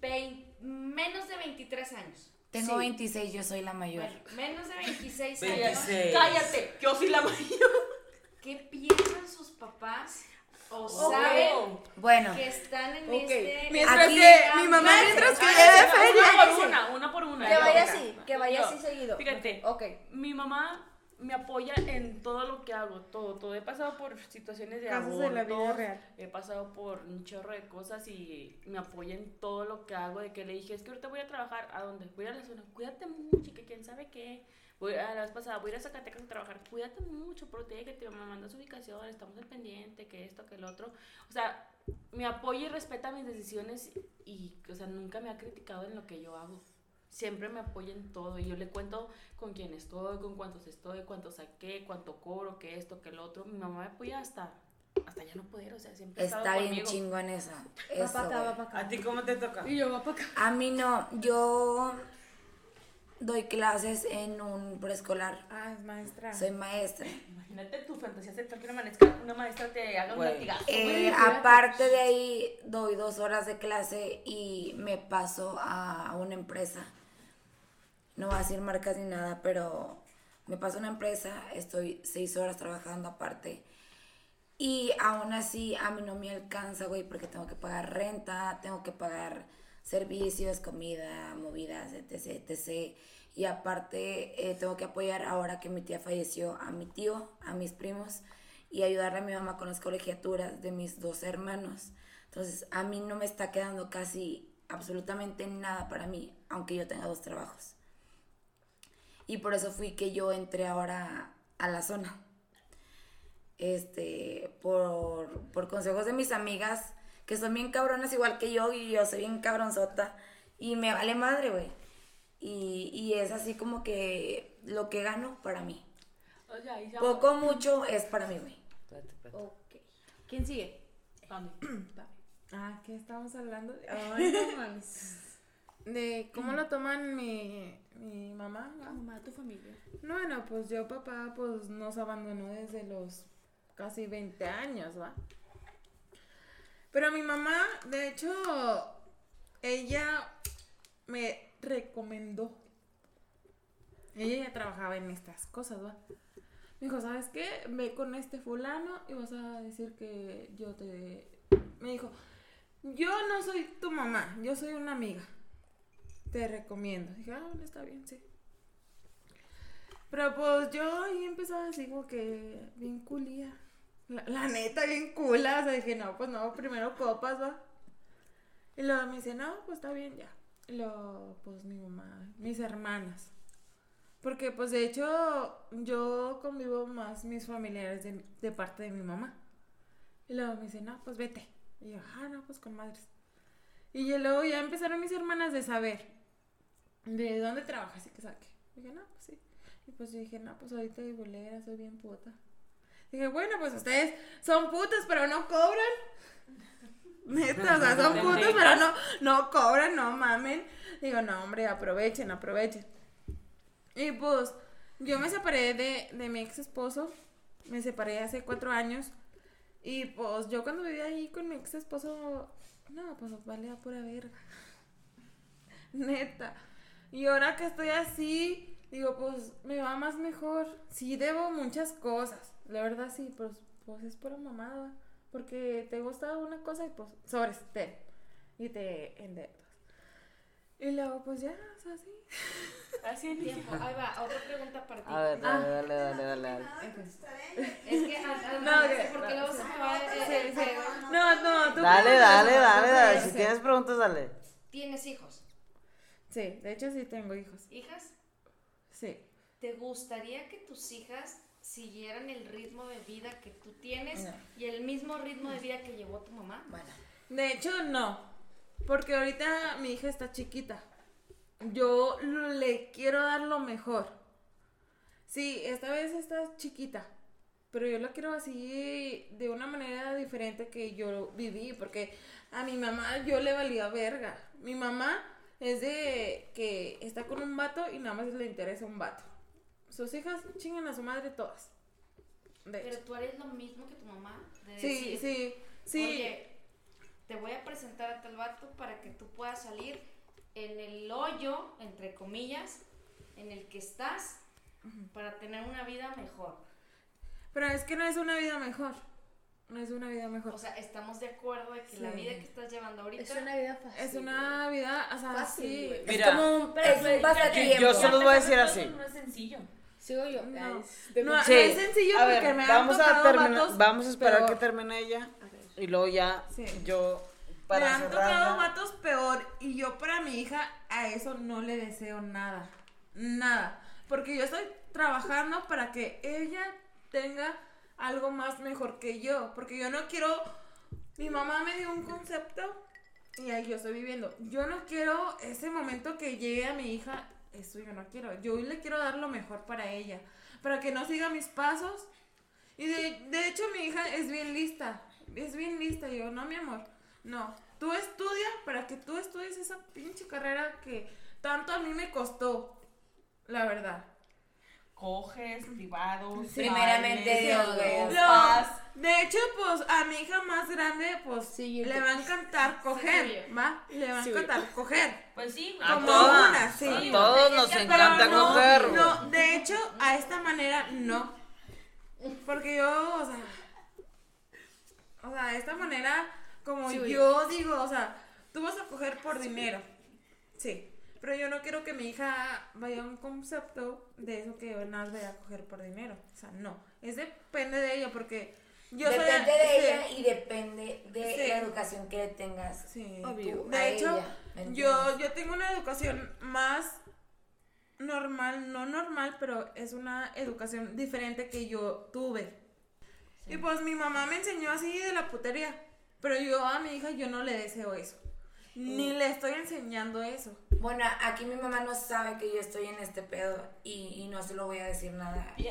vein- menos de 23 años. Tengo 26, yo soy la mayor. Bueno, menos de 26 años. 26. Cállate, yo soy la mayor. ¿Qué piensan sus papás o saben Bueno, que están en Ok. este... Mientras Aquí- que mi mamá, mientras que ella de feria. Una por una, una por una. Que ya. vaya así, que vaya Yo, así seguido. Fíjate, Ok. mi mamá me apoya en todo lo que hago, todo, todo. He pasado por situaciones de Casos de la vida abortos, real. he pasado por un chorro de cosas y me apoya en todo lo que hago. De que le dije, es que ahorita voy a trabajar, ¿a dónde? Voy a la zona, cuídate mucho, y que quién sabe qué. Voy a la vez pasada, voy a ir a Zacatecas a trabajar, cuídate mucho, protégete, me manda su ubicación, estamos al pendiente, que esto, que el otro. O sea, me apoya y respeta mis decisiones y, o sea, nunca me ha criticado en lo que yo hago. Siempre me apoya en todo y yo le cuento con quién estoy, con cuántos estoy, cuánto saqué, cuánto cobro, que esto, que lo otro. Mi mamá me apoya hasta, hasta ya no poder, o sea, siempre Está bien conmigo. chingón eso. Va Eso, para acá, va para acá. ¿A ti cómo te toca? Y yo va para acá. A mí no, yo doy clases en un preescolar. Ah, es maestra. Soy maestra. Imagínate tu fantasía sexual que una maestra, una maestra te haga un Güey. latigazo. Eh, aparte de ahí, doy dos horas de clase y me paso a una empresa. No voy a decir marcas ni nada, pero me paso a una empresa, estoy seis horas trabajando aparte. Y aún así a mí no me alcanza, güey, porque tengo que pagar renta, tengo que pagar servicios, comida, movidas, etc, etc. Y aparte eh, tengo que apoyar ahora que mi tía falleció a mi tío, a mis primos y ayudarle a mi mamá con las colegiaturas de mis dos hermanos. Entonces a mí no me está quedando casi absolutamente nada para mí, aunque yo tenga dos trabajos. Y por eso fui que yo entré ahora a la zona este, por, por consejos de mis amigas, que son bien cabronas igual que yo, y yo soy bien cabronzota, y me vale madre, güey. Y, y es así como que lo que gano para mí. O sea, ahí se Poco o mucho es para mí, güey. Ok. ¿Quién sigue? Pame. Ah, ¿qué estamos hablando? Ay, no mames. De cómo lo toman mi, mi mamá. ¿no? mamá tu familia. No, Bueno, pues yo papá pues nos abandonó desde los casi 20 años, ¿va? Pero mi mamá, de hecho, ella me recomendó. Ella ya trabajaba en estas cosas, ¿va? Me dijo, ¿sabes qué? Ve con este fulano y vas a decir que yo te... Me dijo, yo no soy tu mamá, yo soy una amiga. Te recomiendo. Dije, ah, bueno, está bien, sí. Pero pues yo ahí empezaba así como que bien culía. La, neta, bien cula. O sea, dije, no, pues no, primero copas, va. Y luego me dice, no, pues está bien ya. Y luego, pues mi mamá, mis hermanas. Porque pues de hecho yo convivo más mis familiares de, de parte de mi mamá. Y luego me dice, no, pues vete. Y yo, ah, no, pues con madres. Y luego ya empezaron mis hermanas de saber de dónde trabajas y que saque. Dije, no, pues sí. Y pues yo dije, no, pues ahorita de bolera, soy bien puta. Dije, bueno, pues ustedes son putas, pero no cobran. Neta, o sea, son putas, pero no, no cobran, no mamen. Digo, no, hombre, aprovechen, aprovechen. Y pues, yo me separé de, de mi ex esposo. Me separé hace cuatro años. Y pues, yo cuando vivía ahí con mi ex esposo, no, pues valía pura verga. Neta. Y ahora que estoy así, digo, pues me va más mejor. Sí, debo muchas cosas. La verdad, sí, pues, pues es pura mamada. Porque te gusta una cosa y pues, sobres, ten. Y te endeudas. Y luego, pues ya, o sea, sí. Así en Tiempo. Ahí va, otra pregunta para ti. A ver, dale, dale, dale, dale. dale. Es que No, luego se va No, no, tú Dale, dale, dale, dale. Si tienes preguntas, dale. ¿Tienes hijos? Sí, de hecho sí tengo hijos. ¿Hijas? Sí. ¿Te gustaría que tus hijas siguieran el ritmo de vida que tú tienes No. y el mismo ritmo de vida que llevó tu mamá? Bueno, De hecho, no. Porque ahorita mi hija está chiquita. Yo le quiero dar lo mejor. Sí, esta vez está chiquita. Pero yo la quiero así de una manera diferente que yo viví. Porque a mi mamá yo le valía verga. Mi mamá es de que está con un vato y nada más le interesa un vato. Sus hijas chingan a su madre todas. De Pero hecho. tú harías lo mismo que tu mamá. De Sí, decir, sí, sí. Oye, te voy a presentar a tal vato para que tú puedas salir en el hoyo, entre comillas, en el que estás para tener una vida mejor. Pero es que no es una vida mejor. No es una vida mejor. O sea, estamos de acuerdo de que la vida que estás llevando ahorita Es una vida fácil. Es una vida, o sea, Fácil, sí. Mira, es como un, es un pasatiempo. yo solo voy a decir así. No es sencillo. Sigo yo. No. Ay, No, de- no Sí. es sencillo a porque ver, me han vamos a tocado terminar, vatos vamos a esperar peor. que termine ella y luego ya Sí. yo me para han cerrar. tocado vatos peor y yo para mi hija a eso no le deseo nada. Nada. Porque yo estoy trabajando para que ella tenga algo más mejor que yo. Porque yo no quiero... Mi mamá me dio un concepto y ahí yo estoy viviendo. Yo no quiero ese momento que llegue a mi hija, eso yo no quiero. Yo le quiero dar lo mejor para ella, para que no siga mis pasos. Y de, de hecho mi hija es bien lista, es bien lista. Y yo, no, mi amor, no. Tú estudia para que tú estudies esa pinche carrera que tanto a mí me costó, la verdad. Coges, privados. Primeramente Dios, No, de hecho, pues a mi hija más grande, pues le va a encantar coger, ¿va? Le va a encantar coger. Pues sí, A Como todas, una, sí. a todos nos Pero encanta no, coger. No, de hecho, a esta manera no. Porque yo, o sea. O sea, de esta manera, como yo digo, o sea, tú vas a coger por dinero. Sí. Pero yo no quiero que mi hija vaya a un concepto de eso que nada vaya a coger por dinero. O sea, no. Es depende de ella porque yo soy. depende de sí. ella y depende de Sí. la educación que le tengas. Sí. tú De a hecho, ella, ¿me yo, yo tengo una educación más normal, no normal, pero es una educación diferente que yo tuve. Y pues mi mamá me enseñó así de la putería, pero yo a mi hija yo no le deseo eso. Ni le estoy enseñando eso. Bueno, aquí mi mamá no sabe que yo estoy en este pedo y, y no se lo voy a decir nada. Pi-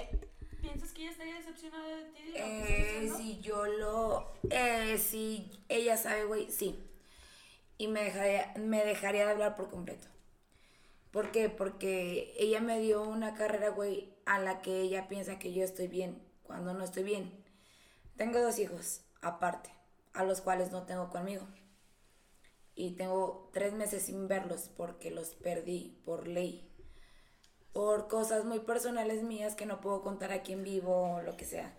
¿Piensas que ella estaría decepcionada de ti? estás Eh, si yo lo... Eh, si ella sabe, güey, sí. Y me dejaría, me dejaría de hablar por completo. ¿Por qué? Porque ella me dio una carrera, güey, a la que ella piensa que yo estoy bien, cuando no estoy bien. Tengo dos hijos, aparte, a los cuales no tengo conmigo. Y tengo tres meses sin verlos porque los perdí por ley. Por cosas muy personales mías que no puedo contar aquí en vivo o lo que sea.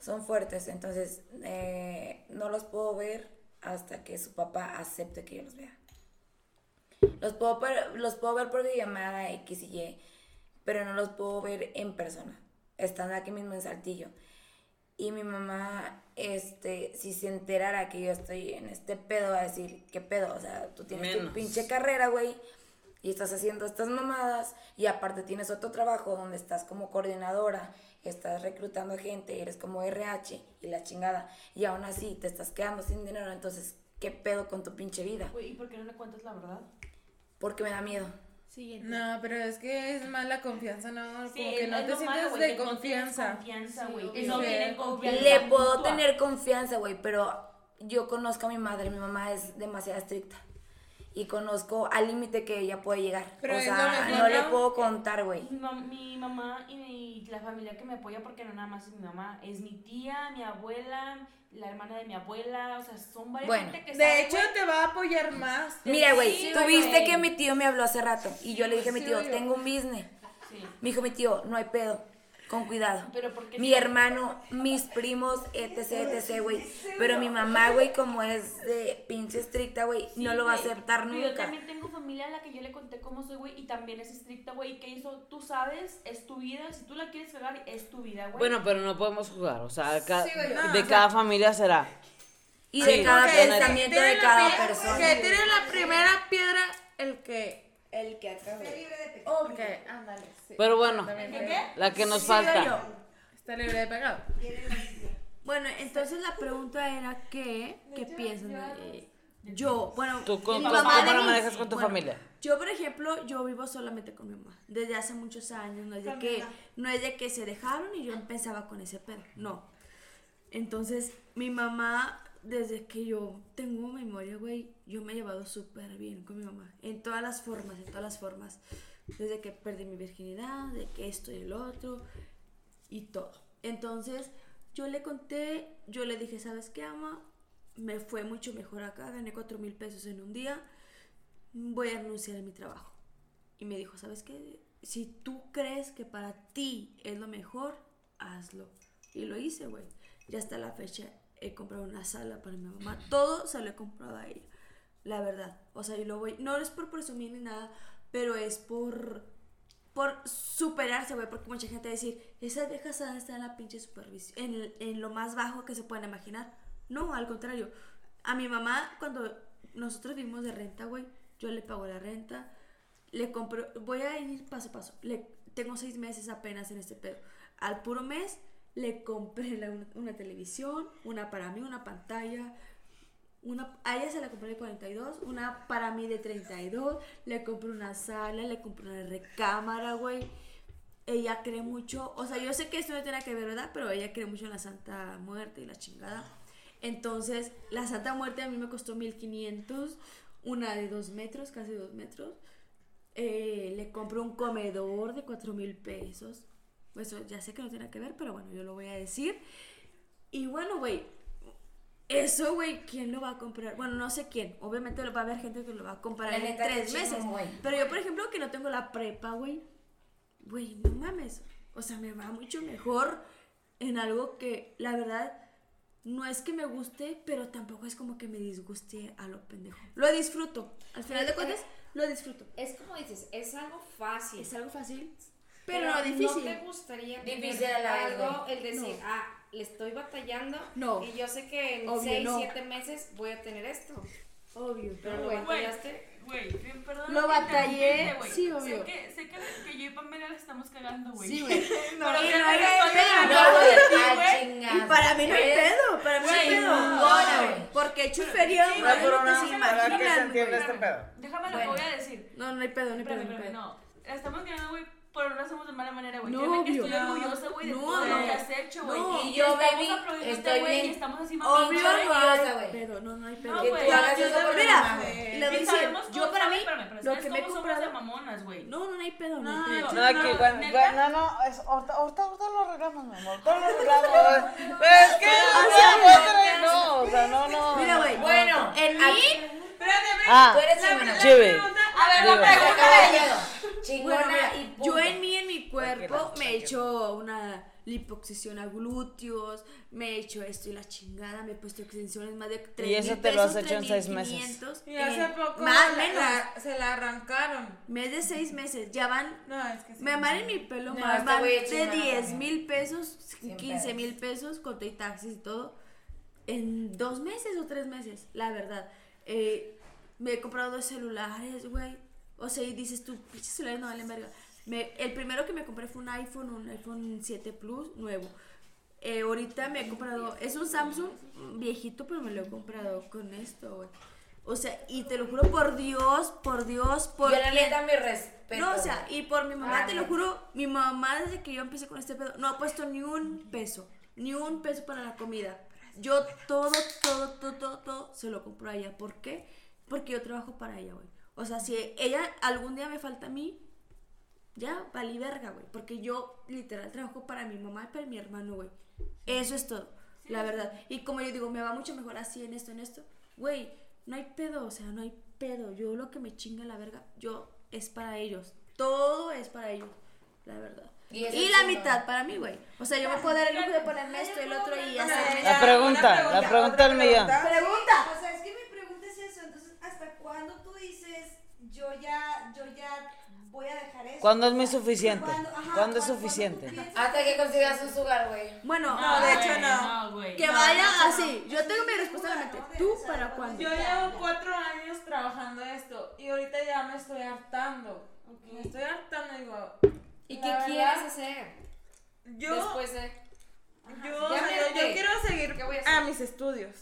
Son fuertes, entonces eh, no los puedo ver hasta que su papá acepte que yo los vea. Los puedo, los puedo ver por llamada X y Y, pero no los puedo ver en persona. Están aquí mismo en Saltillo. Y mi mamá, este, si se enterara que yo estoy en este pedo, va a decir, ¿qué pedo? O sea, tú tienes Menos. tu pinche carrera, güey, y estás haciendo estas mamadas, y aparte tienes otro trabajo donde estás como coordinadora, estás reclutando gente, eres como RH y la chingada, y aún así te estás quedando sin dinero, entonces, ¿qué pedo con tu pinche vida? Güey, ¿y por qué no le cuentas la verdad? Porque me da miedo. Siguiente. No, pero es que es más la confianza, ¿no? Sí, Como que no te malo, sientes de confianza. Sí, no tienen confianza. Le puedo tener confianza, güey, pero yo conozco a mi madre, mi mamá es demasiado estricta. Y conozco al límite que ella puede llegar. Pero o sea, no le puedo contar, güey. Mi, mam- mi mamá y mi- la familia que me apoya, porque no nada más es mi mamá, es mi tía, mi abuela, la hermana de mi abuela, o sea, son varias Bueno, gente que De sabe, hecho, te va a apoyar más. Mira, güey, Sí, tuviste que mi tío me habló hace rato. Y yo le dije a mi tío, tengo un business. Sí. Me dijo mi tío, no hay pedo, con cuidado. Pero ¿por qué Mi sí? hermano, mis primos, etc, etc, güey. Pero mi mamá, güey, como es de pinche estricta, güey, Sí, no lo va a aceptar Pero Yo nunca. también tengo familia a la que yo le conté cómo soy, güey, y también es estricta, güey, y que eso tú sabes, es tu vida, si tú la quieres cagar, es tu vida, güey. Bueno, pero no podemos jugar. O sea, ca- Sí, güey, no, de o sea- cada familia será. Y Sí, de cada pensamiento de cada persona. Que tiene la primera piedra el que. El que acabe. Ok, ándale. sí. Pero bueno, También ¿Qué, creo. qué? la que nos falta. yo. Está libre de pecado. Bueno, entonces la pregunta era que, ¿qué piensan de yo? Bueno, ¿Tú, con, mi mamá cómo de lo manejas con tu Bueno, familia? Yo, por ejemplo, yo vivo solamente con mi mamá desde hace muchos años. No es de que, no es de que se dejaron y yo empezaba con ese pedo. No. Entonces, mi mamá, desde que yo tengo memoria, güey, yo me he llevado súper bien con mi mamá. En todas las formas, en todas las formas. Desde que perdí mi virginidad, de que esto y el otro, y todo. Entonces, yo le conté, yo le dije, ¿sabes qué, ama? Me fue mucho mejor acá, gané cuatro mil pesos en un día, voy a renunciar a mi trabajo. Y me dijo, ¿sabes qué? Si tú crees que para ti es lo mejor, hazlo. Y lo hice, güey. Ya hasta la fecha he comprado una sala para mi mamá. Todo se lo he comprado a ella. La verdad. O sea, yo lo voy. No es por presumir ni nada, pero es por. Por superarse, güey. Porque mucha gente va a decir, esas viejas estar en la pinche supervisión. En, en lo más bajo que se pueden imaginar. No, al contrario. A mi mamá, cuando nosotros vivimos de renta, güey, yo le pago la renta. Le compro. Voy a ir paso a paso. Le, tengo seis meses apenas en este pedo. Al puro mes le compré una televisión, una para mí, una pantalla, Una, a ella se la compré de 42, una para mí de 32, le compré una sala, le compré una recámara, güey. Ella cree mucho, o sea, yo sé que esto no tiene que ver, ¿verdad? Pero ella cree mucho en la Santa Muerte y la chingada. Entonces, la Santa Muerte a mí me costó 1500, una de 2 metros, casi 2 metros. Eh, le compré un comedor de 4 mil pesos. Eso ya sé que no tiene que ver, pero bueno, yo lo voy a decir. Y bueno, güey, eso, güey, ¿quién lo va a comprar? Bueno, no sé quién. Obviamente va a haber gente que lo va a comprar en tres meses. güey. Pero yo, por ejemplo, que no tengo la prepa, güey. Güey, no mames. O sea, me va mucho mejor en algo que, la verdad, no es que me guste, pero tampoco es como que me disguste a lo pendejo. Lo disfruto. Al final de cuentas, lo disfruto. Es como dices, es algo fácil. Es algo fácil, pero, no difícil. No te gustaría Difícil algo, el decir, No. ah, le estoy batallando No. y yo sé que en Obvio, 6, no. 7 meses voy a tener esto. Obvio, Pero lo güey. batallaste. Güey, perdón. Lo batallé, sí, obvio. Sé que, sé que, que yo y Pamela la estamos cagando, güey. Sí, güey. Pero que no no hay estoy pedo. hablando No. Y para mí no hay pedo, para mí no hay pedo. no, porque chufería güey, lo pero se no, ¿Para qué se imaginan, entiende güey. este pedo? Déjame lo que Bueno. voy a decir. No, no hay pedo, no hay pedo, no hay espérame, pedo. no. Estamos ganando, güey, pero no lo hacemos de mala manera, güey. No, Créeme que obvio. estoy orgullosa, güey, de No, todo lo no. que has hecho, güey. No. Y yo, estamos baby, aplaudiéndote, estoy güey, y estamos así Obvio mamando, no hay güey. pedo, no, no hay pedo. No, Que güey. Mira, mamá, güey. le voy a decir, yo para mí, pero lo ¿sabes que me he somos de comprado... mamonas, güey. No, no, no hay pedo, no No, hay pedo. No, No, no, no, es, ahorita, ahorita, lo arreglamos, mi amor, ahorita lo arreglamos. Pero es que, no, o sea, no, no. Mira, güey, Bueno, en mí... Ah, Tú eres chingona. chive. A ver, la pregunta de ella. Chingona Bueno, mira, y punto. yo en mí, en mi cuerpo, me he hecho una liposucción a glúteos, me he hecho esto y la chingada, me he puesto extensiones más de 3 Y eso te lo has hecho en seis meses. Y hace poco Más la- menos. la- se la arrancaron. Mes de 6 meses, ya van No, es que sí. Me amaré mi pelo, No, ma- este van de chingona 10 también. mil pesos, Cien 15 mil pesos. con todo y taxis y todo, en dos meses o tres meses, la verdad. Eh, me he comprado dos celulares, güey. O sea, y dices tú, pinches celulares no valen verga. Me- el primero que me compré fue un iPhone, un iPhone 7 Plus nuevo. Eh, ahorita me he comprado, es un Samsung viejito, pero me lo he comprado con esto, güey. O sea, y te lo juro por Dios, por Dios, por Yo la neta mi respeto. no, o sea, y por mi mamá, Ah, te lo no. juro, mi mamá desde que yo empecé con este pedo, no ha puesto ni un peso, ni un peso para la comida. Yo todo, todo, todo, todo, todo se lo compro a ella. ¿Por qué? Porque yo trabajo para ella, güey. O sea, si ella algún día me falta a mí, ya valí verga, güey. Porque yo literal trabajo para mi mamá y para mi hermano, güey. Eso es todo, la verdad. Y como yo digo, me va mucho mejor así en esto, en esto. Güey, no hay pedo, o sea, no hay pedo. Yo lo que me chinga la verga, yo es para ellos. Todo es para ellos, la verdad. Y la mitad para mí, güey. O sea, yo me puedo dar el lujo de ponerme esto y el otro y hacer. La pregunta, la pregunta del millón. Pregunta. O sea, es que mi pregunta es eso. Entonces, ¿hasta cuándo tú dices, yo ya, yo ya voy a dejar eso? ¿Cuándo es muy suficiente? ¿cuándo- ajá, ¿Cuándo es suficiente? Hasta que consigas un sugar, güey. Bueno, No, de hecho no. que No, vaya no, no. así. Yo tengo mi respuesta en la mente. ¿Tú para cuándo? Yo llevo cuatro años trabajando esto y ahorita ya me estoy hartando. Me estoy hartando, digo. ¿Y qué verdad, quieres hacer Yo, después de...? yo, o sea, yo- quiero seguir ¿Qué voy a mis estudios.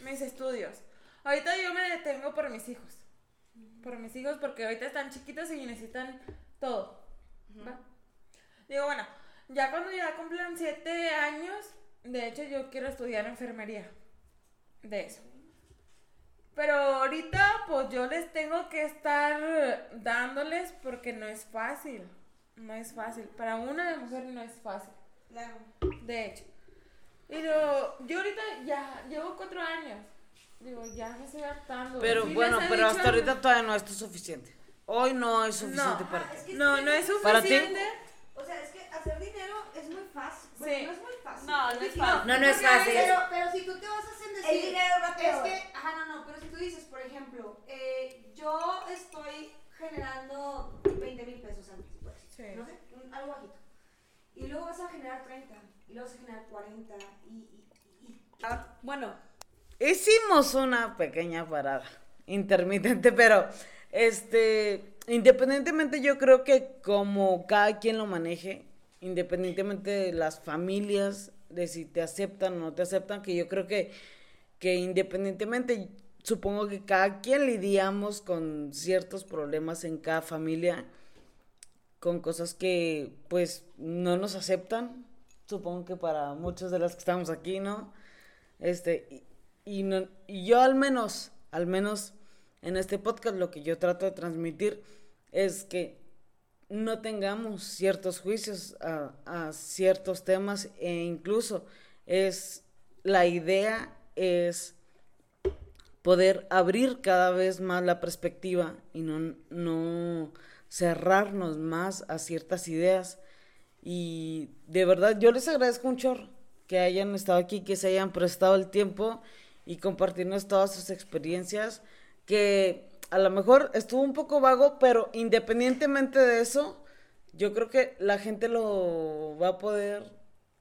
Mis estudios. Ahorita yo me detengo por mis hijos. Por mis hijos porque ahorita están chiquitos y necesitan todo. ¿va? Digo, bueno, ya cuando ya cumplan siete años, de hecho yo quiero estudiar enfermería. De eso. Pero ahorita pues yo les tengo que estar dándoles porque no es fácil. No es fácil. Para una mujer no es fácil. Claro. De hecho. Y lo- yo ahorita ya llevo cuatro años. Digo, ya me estoy hartando. Pero Sí bueno, pero hasta ahorita todavía no es suficiente. Hoy no es suficiente No. para Ah, ti. es que No, no es ¿Para ti? suficiente. O sea, es que hacer dinero es muy fácil. Sí. Bueno, no es muy fácil. No, no es fácil. No, no es fácil. Pero, pero si tú te vas a hacer decir. El dinero va Es que, ajá, no, no, pero si tú dices, por ejemplo, eh, yo estoy generando 20 mil pesos al mes, pues. Sí. No sé, un- algo bajito. Y luego vas a generar 30, y luego vas a generar 40, y. y, y Bueno, Hicimos una pequeña parada intermitente, pero este, independientemente yo creo que como cada quien lo maneje, independientemente de las familias, de si te aceptan o no te aceptan, que yo creo que que independientemente, supongo que cada quien lidiamos con ciertos problemas en cada familia, con cosas que pues no nos aceptan, supongo que para muchos de las que estamos aquí, ¿no? Este, y, no, y yo al menos, al menos en este podcast lo que yo trato de transmitir es que no tengamos ciertos juicios a, a ciertos temas e incluso es la idea es poder abrir cada vez más la perspectiva y no, no cerrarnos más a ciertas ideas. Y de verdad, yo les agradezco un chorro que hayan estado aquí, que se hayan prestado el tiempo y compartirnos todas sus experiencias, que a lo mejor estuvo un poco vago, pero independientemente de eso, yo creo que la gente lo va a poder,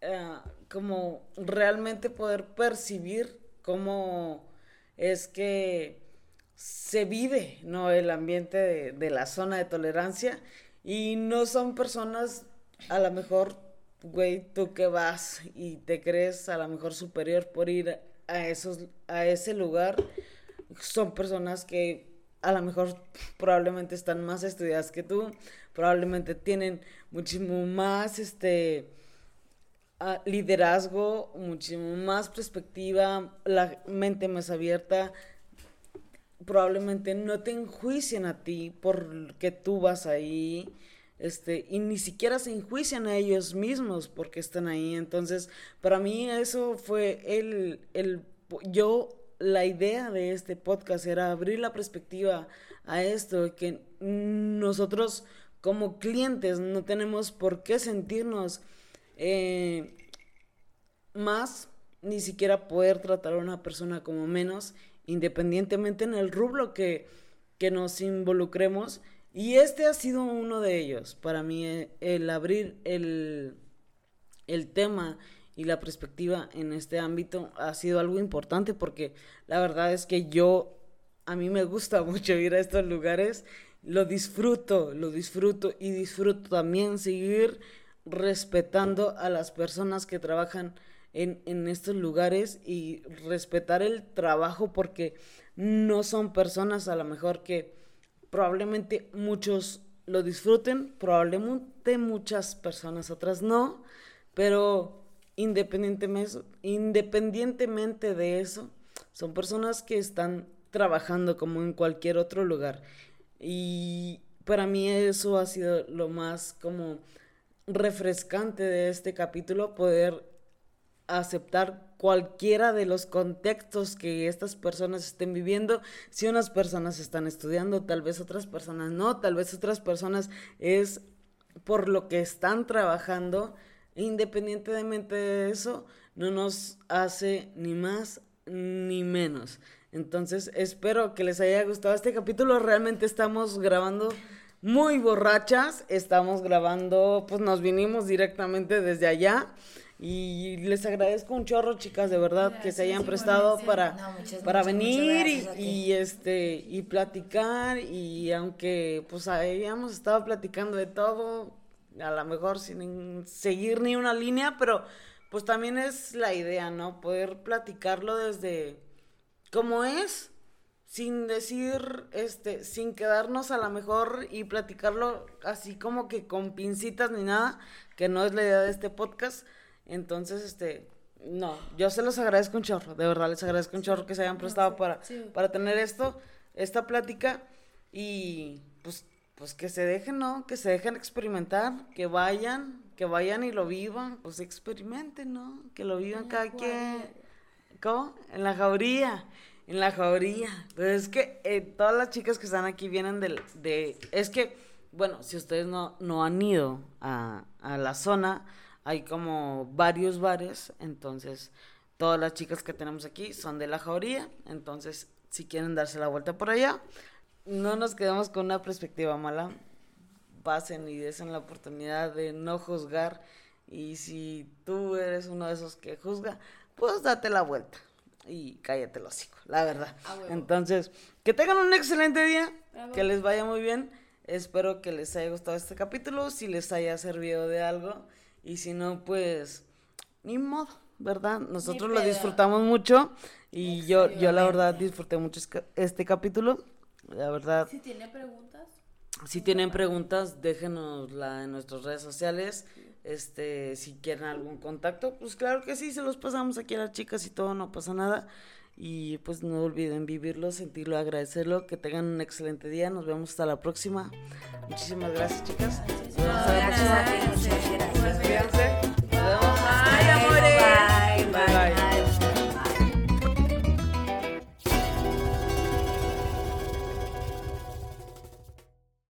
eh, como realmente poder percibir cómo es que se vive, ¿no? El ambiente de, de la zona de tolerancia y no son personas, a lo mejor, güey, tú que vas y te crees a lo mejor superior por ir a, esos, a ese lugar, son personas que a lo mejor probablemente están más estudiadas que tú, probablemente tienen muchísimo más este ah, liderazgo, muchísimo más perspectiva, la mente más abierta, probablemente no te enjuicien a ti porque tú vas ahí, este, y ni siquiera se enjuician a ellos mismos porque están ahí. Entonces, para mí eso fue el, el, yo, la idea de este podcast era abrir la perspectiva a esto, que nosotros como clientes no tenemos por qué sentirnos eh, más, ni siquiera poder tratar a una persona como menos independientemente en el rublo que, que nos involucremos. Y este ha sido uno de ellos. Para mí, eh, el abrir el, el tema y la perspectiva en este ámbito ha sido algo importante porque la verdad es que yo, a mí me gusta mucho ir a estos lugares, lo disfruto, lo disfruto y disfruto también seguir respetando a las personas que trabajan en, en estos lugares y respetar el trabajo porque no son personas a lo mejor que probablemente muchos lo disfruten, probablemente muchas personas otras no, pero independientemente, de eso, son personas que están trabajando como en cualquier otro lugar. Y para mí eso ha sido lo más como refrescante de este capítulo, poder aceptar cualquiera de los contextos que estas personas estén viviendo. Si unas personas están estudiando, tal vez otras personas no, tal vez otras personas es por lo que están trabajando. Independientemente de eso, no nos hace ni más ni menos. Entonces, espero que les haya gustado este capítulo. Realmente estamos grabando muy borrachas. Estamos grabando, pues nos vinimos directamente desde allá. Y les agradezco un chorro, chicas, de verdad, que se hayan prestado para, No, muchas, para muchas, venir y, este y platicar. Y aunque pues habíamos estado platicando de todo, a lo mejor sin seguir ni una línea, pero pues también es la idea, ¿no? Poder platicarlo desde como es, sin decir, este, sin quedarnos a lo mejor y platicarlo así como que con pincitas ni nada, que no es la idea de este podcast. Entonces, este, no, yo se los agradezco un chorro, de verdad les agradezco un chorro que se hayan prestado para, para tener esto, esta plática y pues, pues que se dejen, ¿no? Que se dejen experimentar, que vayan, que vayan y lo vivan, pues experimenten, ¿no? Que lo vivan cada quien. ¿Cómo? En la jauría. En la jauría. Pero es que eh, todas las chicas que están aquí vienen del, de... Es que, bueno, si ustedes no, no han ido a, a la zona, hay como varios bares, entonces todas las chicas que tenemos aquí son de la jauría, entonces si quieren darse la vuelta por allá, no nos quedemos con una perspectiva mala, pasen y desen la oportunidad de no juzgar y si tú eres uno de esos que juzga, pues date la vuelta y cállate el hocico, la verdad. Entonces, que tengan un excelente día, que les vaya muy bien. Espero que les haya gustado este capítulo, si les haya servido de algo y si no, pues ni modo, ¿verdad? Nosotros lo disfrutamos mucho Y yo, yo la verdad disfruté mucho esca- este capítulo. La verdad, Si tiene preguntas, si tienen preguntas, déjenosla en nuestras redes sociales. Este, si quieren algún contacto, pues claro que sí, se los pasamos aquí a las chicas y todo, no pasa nada. Y pues no olviden vivirlo, sentirlo, agradecerlo, que tengan un excelente día. Nos vemos hasta la próxima. Muchísimas gracias, chicas. Nos vemos hasta la próxima. Nos vemos. Ay, amores. Bye, bye. Bye.